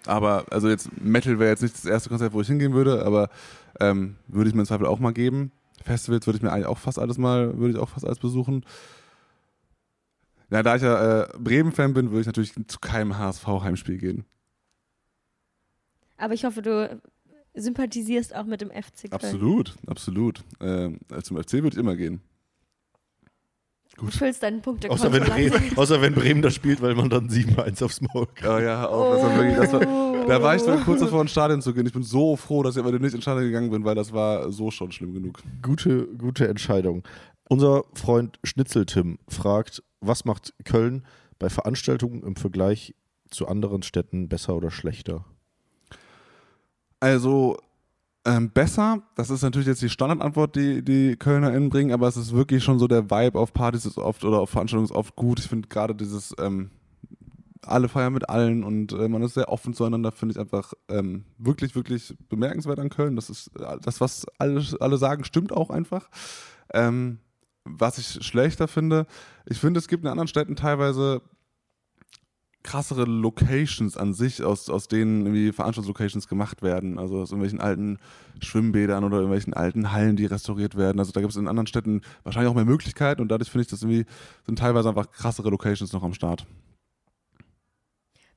Speaker 3: aber, also jetzt Metal wäre jetzt nicht das erste Konzert, wo ich hingehen würde, aber ähm, würde ich mir im Zweifel auch mal geben. Festivals würde ich mir eigentlich auch fast alles mal, würde ich auch fast alles besuchen. Ja, da ich ja äh, Bremen-Fan bin, würde ich natürlich zu keinem HSV-Heimspiel gehen.
Speaker 1: Aber ich hoffe, du sympathisierst auch mit dem FC Köln.
Speaker 3: Absolut, absolut. Ähm, zum FC würde ich immer gehen.
Speaker 1: Du füllst deinen Punkte
Speaker 2: Außer wenn, Bremen, außer wenn Bremen das spielt, weil man dann 7-1 aufs Maul kriegt.
Speaker 3: Oh ja, auch. Das war wirklich, das war, da war ich so kurz davor, ins Stadion zu gehen. Ich bin so froh, dass ich aber nicht ins Stadion gegangen bin, weil das war so schon schlimm genug.
Speaker 2: Gute, gute Entscheidung. Unser Freund Schnitzel-Tim fragt, was macht Köln bei Veranstaltungen im Vergleich zu anderen Städten besser oder schlechter?
Speaker 3: Also ähm, besser, das ist natürlich jetzt die Standardantwort, die die KölnerInnen bringen, aber es ist wirklich schon so der Vibe auf Partys ist oft oder auf Veranstaltungen ist oft gut. Ich finde gerade dieses ähm, alle feiern mit allen und äh, man ist sehr offen zueinander, finde ich einfach ähm, wirklich, wirklich bemerkenswert an Köln. Das ist äh, das, was alle, alle sagen, stimmt auch einfach. Ähm, was ich schlechter finde, ich finde, es gibt in anderen Städten teilweise krassere Locations an sich, aus, aus denen irgendwie Veranstaltungslocations gemacht werden. Also aus irgendwelchen alten Schwimmbädern oder irgendwelchen alten Hallen, die restauriert werden. Also da gibt es in anderen Städten wahrscheinlich auch mehr Möglichkeiten und dadurch finde ich, das irgendwie sind teilweise einfach krassere Locations noch am Start.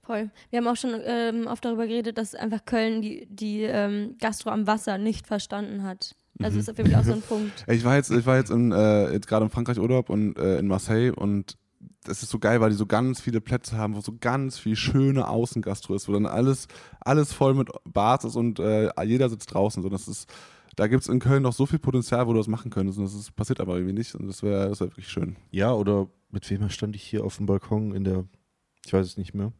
Speaker 1: Voll. Wir haben auch schon ähm, oft darüber geredet, dass einfach Köln die, die ähm, Gastro am Wasser nicht verstanden hat. Also ist auf jeden Fall auch so ein Punkt.
Speaker 3: Ich war jetzt, ich war jetzt, in, äh, jetzt gerade in Frankreich Urlaub und äh, in Marseille und das ist so geil, weil die so ganz viele Plätze haben, wo so ganz viel schöne Außengastro ist, wo dann alles, alles voll mit Bars ist und äh, jeder sitzt draußen. So, das ist, da gibt es in Köln noch so viel Potenzial, wo du das machen könntest. Und das ist, passiert aber irgendwie nicht. Und das wäre wär wirklich schön.
Speaker 2: Ja, oder mit wem stand ich hier auf dem Balkon in der, ich weiß es nicht mehr.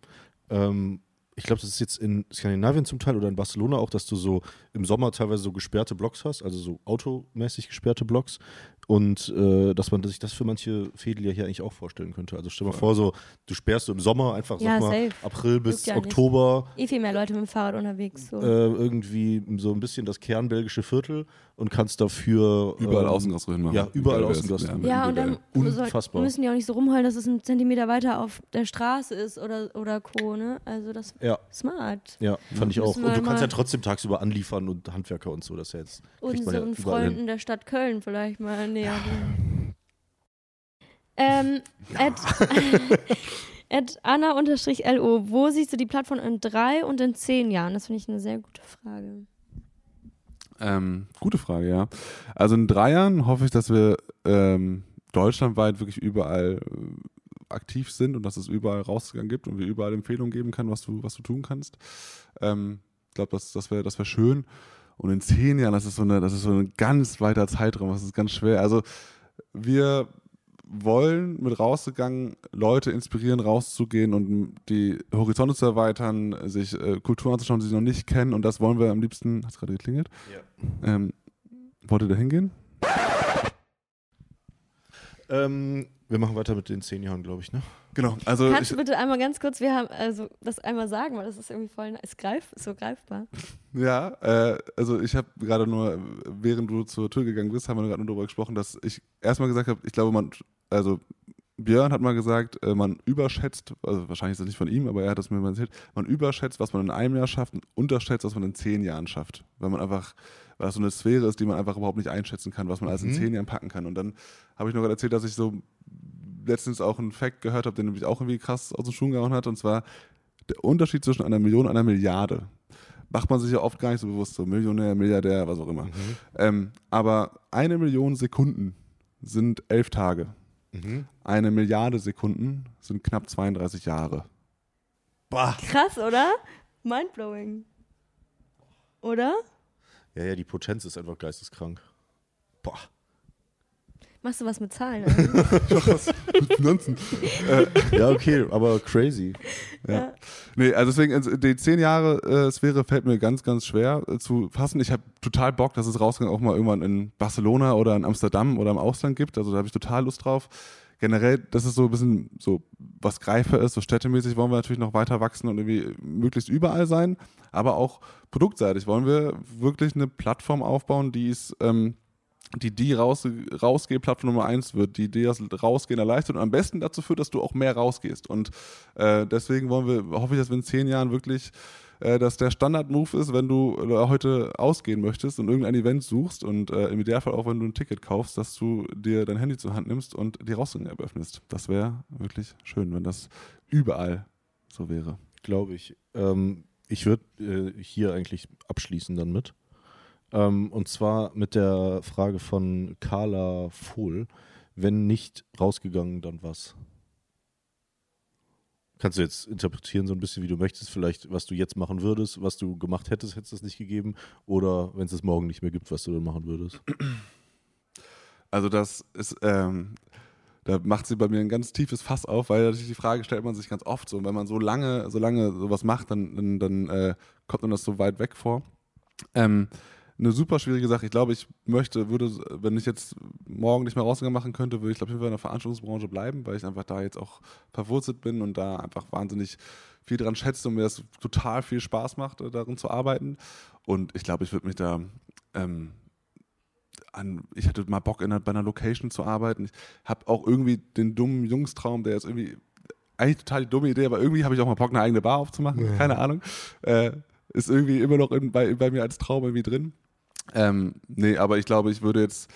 Speaker 2: Ähm, ich glaube, das ist jetzt in Skandinavien zum Teil oder in Barcelona auch, dass du so im Sommer teilweise so gesperrte Blocks hast, also so automäßig gesperrte Blocks. Und äh, dass man sich das für manche Fädel ja hier eigentlich auch vorstellen könnte. Also stell mal vor, so, du sperrst so im Sommer einfach,
Speaker 1: Ja,
Speaker 2: sag mal,
Speaker 1: safe.
Speaker 2: April bis
Speaker 1: ja nicht.
Speaker 2: Oktober
Speaker 1: Eh viel mehr Leute mit dem Fahrrad unterwegs. So.
Speaker 2: äh, irgendwie so ein bisschen das kernbelgische Viertel und kannst dafür
Speaker 3: Überall
Speaker 2: ähm,
Speaker 3: Außengastro hinmachen.
Speaker 2: Ja, überall
Speaker 3: Geil wär's.
Speaker 2: Außengastro.
Speaker 3: Ja.
Speaker 1: ja, und dann
Speaker 2: Unfassbar.
Speaker 1: müssen die auch nicht so rumheulen, dass es einen Zentimeter weiter auf der Straße ist oder, oder Co. Ne? Also das
Speaker 2: Ja,
Speaker 1: smart.
Speaker 2: ja, fand ich auch. Und du kannst ja trotzdem tagsüber anliefern und Handwerker und so, das ja jetzt man ja
Speaker 1: Unseren
Speaker 2: überall hin.
Speaker 1: Freunden der Stadt Köln vielleicht mal näher bringen. Ähm, at, at Anna-LO, wo siehst du die Plattform in drei und in zehn Jahren? Das finde ich eine sehr gute Frage.
Speaker 3: Ähm, gute Frage, ja. Also in drei Jahren hoffe ich, dass wir ähm, deutschlandweit wirklich überall äh, aktiv sind und dass es überall rausgegangen gibt und wir überall Empfehlungen geben können, was du, was du tun kannst. Ähm, ich glaube, das, das wäre das wär schön. Und in zehn Jahren, das ist so eine, das ist so ein ganz weiter Zeitraum, das ist ganz schwer. Also wir wollen mit rausgegangen Leute inspirieren, rauszugehen und die Horizonte zu erweitern, sich äh, Kulturen anzuschauen, die sie noch nicht kennen. Und das wollen wir am liebsten. Hat es gerade geklingelt?
Speaker 2: Ja.
Speaker 3: Ähm, wollt ihr da hingehen?
Speaker 2: Ähm, wir machen weiter mit den zehn Jahren, glaube ich, ne?
Speaker 3: Genau. Also
Speaker 1: Kannst du bitte einmal ganz kurz, wir haben also das einmal sagen, weil das ist irgendwie voll, ist greif, ist so greifbar.
Speaker 3: ja, äh, also ich habe gerade nur, während du zur Tür gegangen bist, haben wir gerade nur darüber gesprochen, dass ich erstmal gesagt habe, ich glaube, man, also Björn hat mal gesagt, äh, man überschätzt, also wahrscheinlich ist das nicht von ihm, aber er hat das mir mal erzählt, man überschätzt, was man in einem Jahr schafft und unterschätzt, was man in zehn Jahren schafft. Weil man einfach, weil das so eine Sphäre ist, die man einfach überhaupt nicht einschätzen kann, was man alles in zehn Jahren packen kann. Und dann habe ich noch gerade erzählt, dass ich so letztens auch einen Fact gehört habe, den nämlich auch irgendwie krass aus den Schuhen gehauen hat, und zwar der Unterschied zwischen einer Million und einer Milliarde. Macht man sich ja oft gar nicht so bewusst, so Millionär, Milliardär, was auch immer. Ähm, aber eine Million Sekunden sind elf Tage. Eine Milliarde Sekunden sind knapp 32 Jahre.
Speaker 2: Bah.
Speaker 1: Krass, oder? Mindblowing. Oder?
Speaker 2: Ja, ja, die Potenz ist einfach geisteskrank. Boah.
Speaker 1: Machst du was mit Zahlen? oder?
Speaker 3: Finanzen.
Speaker 2: Ja, okay, aber crazy.
Speaker 3: Ja. Nee, also deswegen, also die zehn Jahre äh, Sphäre fällt mir ganz, ganz schwer äh, zu fassen. Ich habe total Bock, dass es rausgegangen auch mal irgendwann in Barcelona oder in Amsterdam oder im Ausland gibt. Also da habe ich total Lust drauf. Generell, das ist so ein bisschen so, was greifer ist, so städtemäßig wollen wir natürlich noch weiter wachsen und irgendwie möglichst überall sein, aber auch produktseitig wollen wir wirklich eine Plattform aufbauen, die es ähm, die die raus, Rausgeh-Plattform Nummer eins wird, die dir das Rausgehen erleichtert und am besten dazu führt, dass du auch mehr rausgehst. Und äh, deswegen wollen wir, hoffe ich, dass wir in zehn Jahren wirklich, äh, dass der Standard-Move ist, wenn du äh, heute ausgehen möchtest und irgendein Event suchst und äh, im Idealfall auch, wenn du ein Ticket kaufst, dass du dir dein Handy zur Hand nimmst und die Rausgänge öffnest. Das wäre wirklich schön, wenn das überall so wäre.
Speaker 2: Glaube ich. Ähm, ich würde äh, hier eigentlich abschließen dann mit. Ähm, und zwar mit der Frage von Carla Vohl. Wenn nicht rausgegangen, dann was? Kannst du jetzt interpretieren so ein bisschen, wie du möchtest, vielleicht, was du jetzt machen würdest, was du gemacht hättest, hättest es nicht gegeben, oder wenn es es morgen nicht mehr gibt, was du dann machen würdest.
Speaker 3: Also das ist, ähm, da macht sie bei mir ein ganz tiefes Fass auf, weil natürlich die Frage stellt man sich ganz oft so. Und wenn man so lange, so lange sowas macht, dann, dann, dann äh, kommt man das so weit weg vor. Ähm, eine super schwierige Sache. Ich glaube, ich möchte, würde, wenn ich jetzt morgen nicht mehr rausgegangen machen könnte, würde ich, glaube ich, in der Veranstaltungsbranche bleiben, weil ich einfach da jetzt auch verwurzelt bin und da einfach wahnsinnig viel dran schätze und mir das total viel Spaß macht, äh, darin zu arbeiten. Und ich glaube, ich würde mich da ähm, an, ich hatte mal Bock, in einer, bei einer Location zu arbeiten. Ich habe auch irgendwie den dummen Jungstraum, der ist irgendwie eigentlich total die dumme Idee, aber irgendwie habe ich auch mal Bock, eine eigene Bar aufzumachen. Keine Ahnung. Äh, ist irgendwie immer noch in, bei, bei mir als Traum irgendwie drin. Ähm, nee, aber ich glaube, ich würde jetzt,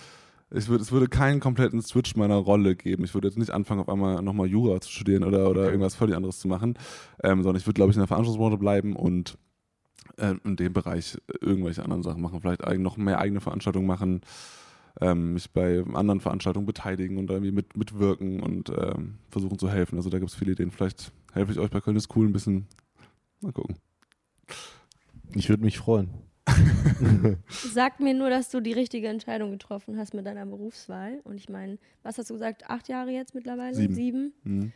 Speaker 3: ich würde, es würde keinen kompletten Switch meiner Rolle geben. Ich würde jetzt nicht anfangen, auf einmal nochmal Jura zu studieren oder, oder irgendwas völlig anderes zu machen, ähm, sondern ich würde, glaube ich, in der Veranstaltungsbranche bleiben und äh, in dem Bereich irgendwelche anderen Sachen machen, vielleicht noch mehr eigene Veranstaltungen machen, ähm, mich bei anderen Veranstaltungen beteiligen und irgendwie mit, mitwirken und ähm, versuchen zu helfen. Also da gibt es viele Ideen. Vielleicht helfe ich euch bei Köln ist cool ein bisschen. Mal gucken.
Speaker 2: Ich würde mich freuen.
Speaker 1: Sag mir nur, dass du die richtige Entscheidung getroffen hast mit deiner Berufswahl. Und ich meine, was hast du gesagt? Acht Jahre jetzt mittlerweile?
Speaker 3: Sieben. Mhm.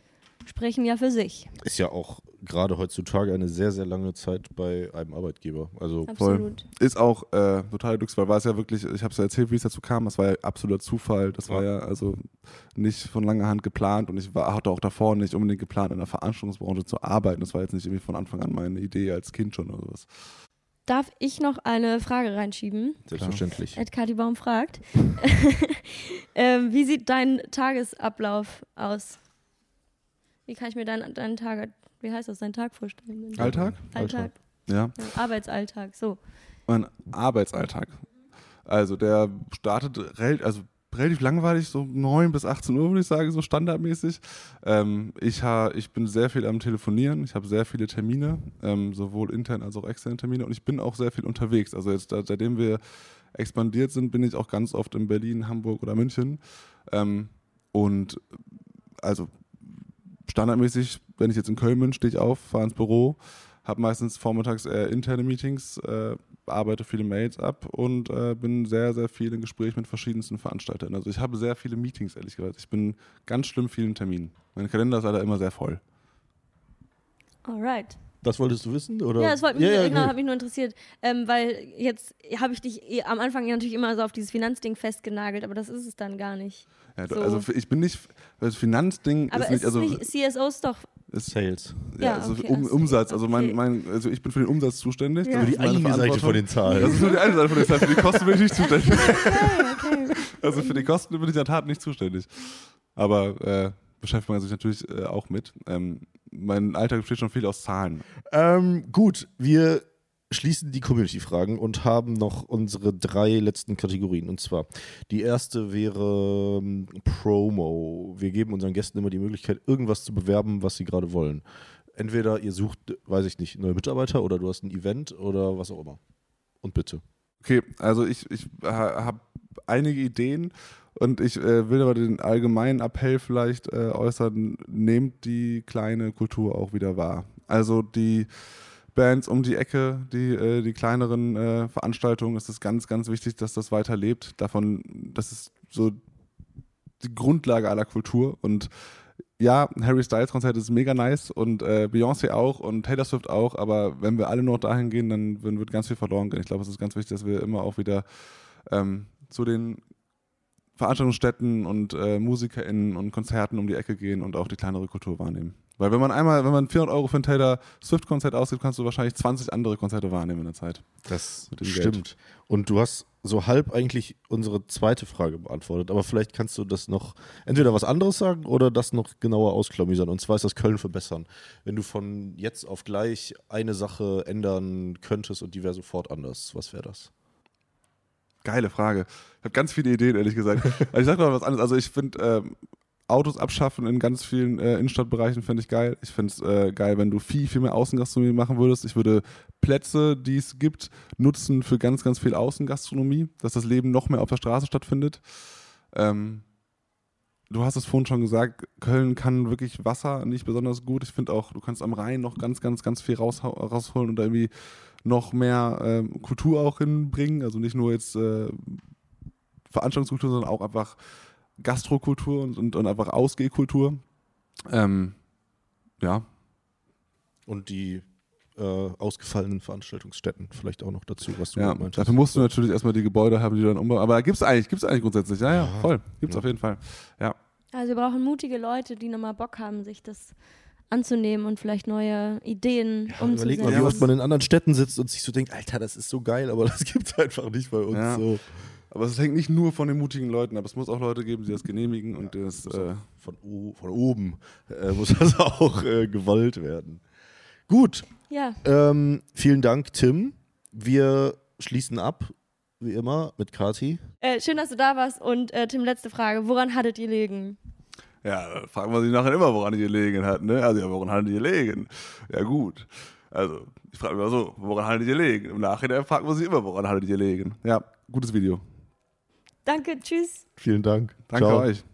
Speaker 1: Sprechen ja für sich.
Speaker 2: Ist ja auch gerade heutzutage eine sehr, sehr lange Zeit bei einem Arbeitgeber. Also
Speaker 1: Absolut.
Speaker 3: Ist auch äh, total Glücksfall. War es ja wirklich, ich habe es ja erzählt, wie es dazu kam. Das war ja absoluter Zufall. Das war ja also nicht von langer Hand geplant und ich war, hatte auch davor nicht unbedingt geplant, in der Veranstaltungsbranche zu arbeiten. Das war jetzt nicht irgendwie von Anfang an meine Idee als Kind schon oder sowas.
Speaker 1: Darf ich noch eine Frage reinschieben?
Speaker 2: selbstverständlich.
Speaker 1: Ed Kati Baum fragt. ähm, wie sieht dein Tagesablauf aus? Wie kann ich mir deinen deinen Tag, wie heißt das, deinen Tag vorstellen?
Speaker 3: Alltag?
Speaker 1: Alltag.
Speaker 3: Ja.
Speaker 1: Arbeitsalltag, so.
Speaker 3: Mein Arbeitsalltag. Also der startet also relativ langweilig, so 9 bis 18 Uhr würde ich sagen, so standardmäßig. Ähm, ich, ha ich bin sehr viel am Telefonieren, ich habe sehr viele Termine, ähm, sowohl intern als auch externe Termine und ich bin auch sehr viel unterwegs. Also jetzt, seitdem wir expandiert sind, bin ich auch ganz oft in Berlin, Hamburg oder München. Ähm, und also standardmäßig, wenn ich jetzt in Köln bin, stehe ich auf, fahre ins Büro, habe meistens vormittags eher interne Meetings, äh, arbeite viele Mails ab und äh, bin sehr, sehr viel in Gespräch mit verschiedensten Veranstaltern. Also ich habe sehr viele Meetings, ehrlich gesagt. Ich bin ganz schlimm vielen Terminen. Mein Kalender ist leider immer sehr voll.
Speaker 1: Alright.
Speaker 2: Das wolltest du wissen? Oder?
Speaker 1: Ja, das wollte mich,
Speaker 2: ja, ja,
Speaker 1: genau,
Speaker 2: nee.
Speaker 1: hat mich nur interessiert, ähm, weil jetzt habe ich dich eh am Anfang natürlich immer so auf dieses Finanzding festgenagelt, aber das ist es dann gar nicht.
Speaker 3: Ja,
Speaker 1: So.
Speaker 3: Also ich bin nicht, das Finanzding
Speaker 1: Aber
Speaker 3: ist nicht,
Speaker 1: ist
Speaker 3: also
Speaker 1: nicht CSOs doch.
Speaker 3: Ist,
Speaker 2: Sales.
Speaker 3: ja,
Speaker 1: Ja,
Speaker 3: also
Speaker 1: okay,
Speaker 3: um,
Speaker 1: also,
Speaker 3: Umsatz. Also mein,
Speaker 1: okay.
Speaker 3: mein, also ich bin für den Umsatz zuständig.
Speaker 1: Ja.
Speaker 3: Das
Speaker 2: Die
Speaker 3: ist meine
Speaker 2: eine Seite von den Zahlen.
Speaker 3: Das ist nur die eine Seite von den Zahlen. Für die Kosten bin ich nicht zuständig.
Speaker 1: Okay, okay.
Speaker 3: Also für die Kosten bin ich in der Tat nicht zuständig. Aber äh, beschäftigt man sich natürlich äh, auch mit. Ähm, mein Alltag besteht schon viel aus Zahlen.
Speaker 2: Ähm, gut, wir schließen die Community-Fragen und haben noch unsere drei letzten Kategorien. Und zwar, die erste wäre ähm, Promo. Wir geben unseren Gästen immer die Möglichkeit, irgendwas zu bewerben, was sie gerade wollen. Entweder ihr sucht, weiß ich nicht, neue Mitarbeiter oder du hast ein Event oder was auch immer. Und bitte.
Speaker 3: Okay, also ich, ich ha, habe einige Ideen und ich äh, will aber den allgemeinen Appell vielleicht äh, äußern, nehmt die kleine Kultur auch wieder wahr. Also die Bands um die Ecke, die, äh, die kleineren äh, Veranstaltungen, es ist ganz, ganz wichtig, dass das weiterlebt. Davon, das ist so die Grundlage aller Kultur und ja, Harry Styles Konzert ist mega nice und äh, Beyoncé auch und Taylor Swift auch, aber wenn wir alle nur dahin gehen, dann, dann wird ganz viel verloren gehen. Ich glaube, es ist ganz wichtig, dass wir immer auch wieder ähm, zu den Veranstaltungsstätten und äh, MusikerInnen und Konzerten um die Ecke gehen und auch die kleinere Kultur wahrnehmen. Weil wenn man einmal, wenn man 400 Euro für ein Taylor Swift-Konzert ausgibt, kannst du wahrscheinlich 20 andere Konzerte wahrnehmen in der Zeit.
Speaker 2: Das stimmt. Und du hast so halb eigentlich unsere zweite Frage beantwortet, aber vielleicht kannst du das noch entweder was anderes sagen oder das noch genauer ausklamüsern. Und zwar ist das Köln verbessern. Wenn du von jetzt auf gleich eine Sache ändern könntest und die wäre sofort anders, was wäre das?
Speaker 3: Geile Frage. Ich habe ganz viele Ideen, ehrlich gesagt. Aber ich sag noch was anderes. Also ich finde ähm, Autos abschaffen in ganz vielen äh, Innenstadtbereichen finde ich geil. Ich finde es äh, geil, wenn du viel, viel mehr Außengastronomie machen würdest. Ich würde Plätze, die es gibt, nutzen für ganz, ganz viel Außengastronomie, dass das Leben noch mehr auf der Straße stattfindet. Ähm, du hast es vorhin schon gesagt, Köln kann wirklich Wasser nicht besonders gut. Ich finde auch, du kannst am Rhein noch ganz, ganz, ganz viel rausholen und da irgendwie noch mehr ähm, Kultur auch hinbringen. Also nicht nur jetzt äh, Veranstaltungskultur, sondern auch einfach Gastrokultur und, und, und einfach Ausgehkultur. Ähm, ja,
Speaker 2: Und die äh, ausgefallenen Veranstaltungsstätten vielleicht auch noch dazu, was du
Speaker 3: ja.
Speaker 2: meintest.
Speaker 3: Dafür musst du natürlich erstmal die Gebäude haben, die du dann umbauen. Aber gibt es eigentlich, gibt's eigentlich grundsätzlich. Ja, ja,
Speaker 2: Ja.
Speaker 3: voll. Gibt es
Speaker 2: Ja.
Speaker 3: auf jeden Fall. Ja.
Speaker 1: Also wir brauchen mutige Leute, die nochmal Bock haben, sich das anzunehmen und vielleicht neue Ideen
Speaker 2: Ja,
Speaker 1: umzusetzen.
Speaker 2: überleg mal, wie oft man in anderen Städten sitzt und sich so denkt, Alter, das ist so geil, aber das gibt es einfach nicht bei uns.
Speaker 3: Ja.
Speaker 2: So.
Speaker 3: Aber es hängt nicht nur von den mutigen Leuten ab. Es muss auch Leute geben, die das genehmigen und das. Äh,
Speaker 2: Von, von oben äh, muss das auch äh, gewollt werden. Gut,
Speaker 1: Ja,
Speaker 2: ähm, vielen Dank, Tim. Wir schließen ab, wie immer, mit Kati.
Speaker 1: äh, schön, dass du da warst. Und äh, Tim, letzte Frage. Woran hattet ihr liegen?
Speaker 3: Ja, fragen wir sich nachher immer, woran die gelegen hat, ne? Also, ja, woran hat die gelegen? Ja, gut. Also, ich frage mich mal so, woran hat die gelegen? Im Nachhinein fragt man sich immer, woran hat die gelegen? Ja, gutes Video.
Speaker 1: Danke, tschüss.
Speaker 2: Vielen Dank.
Speaker 3: Danke
Speaker 2: Ciao.
Speaker 3: euch.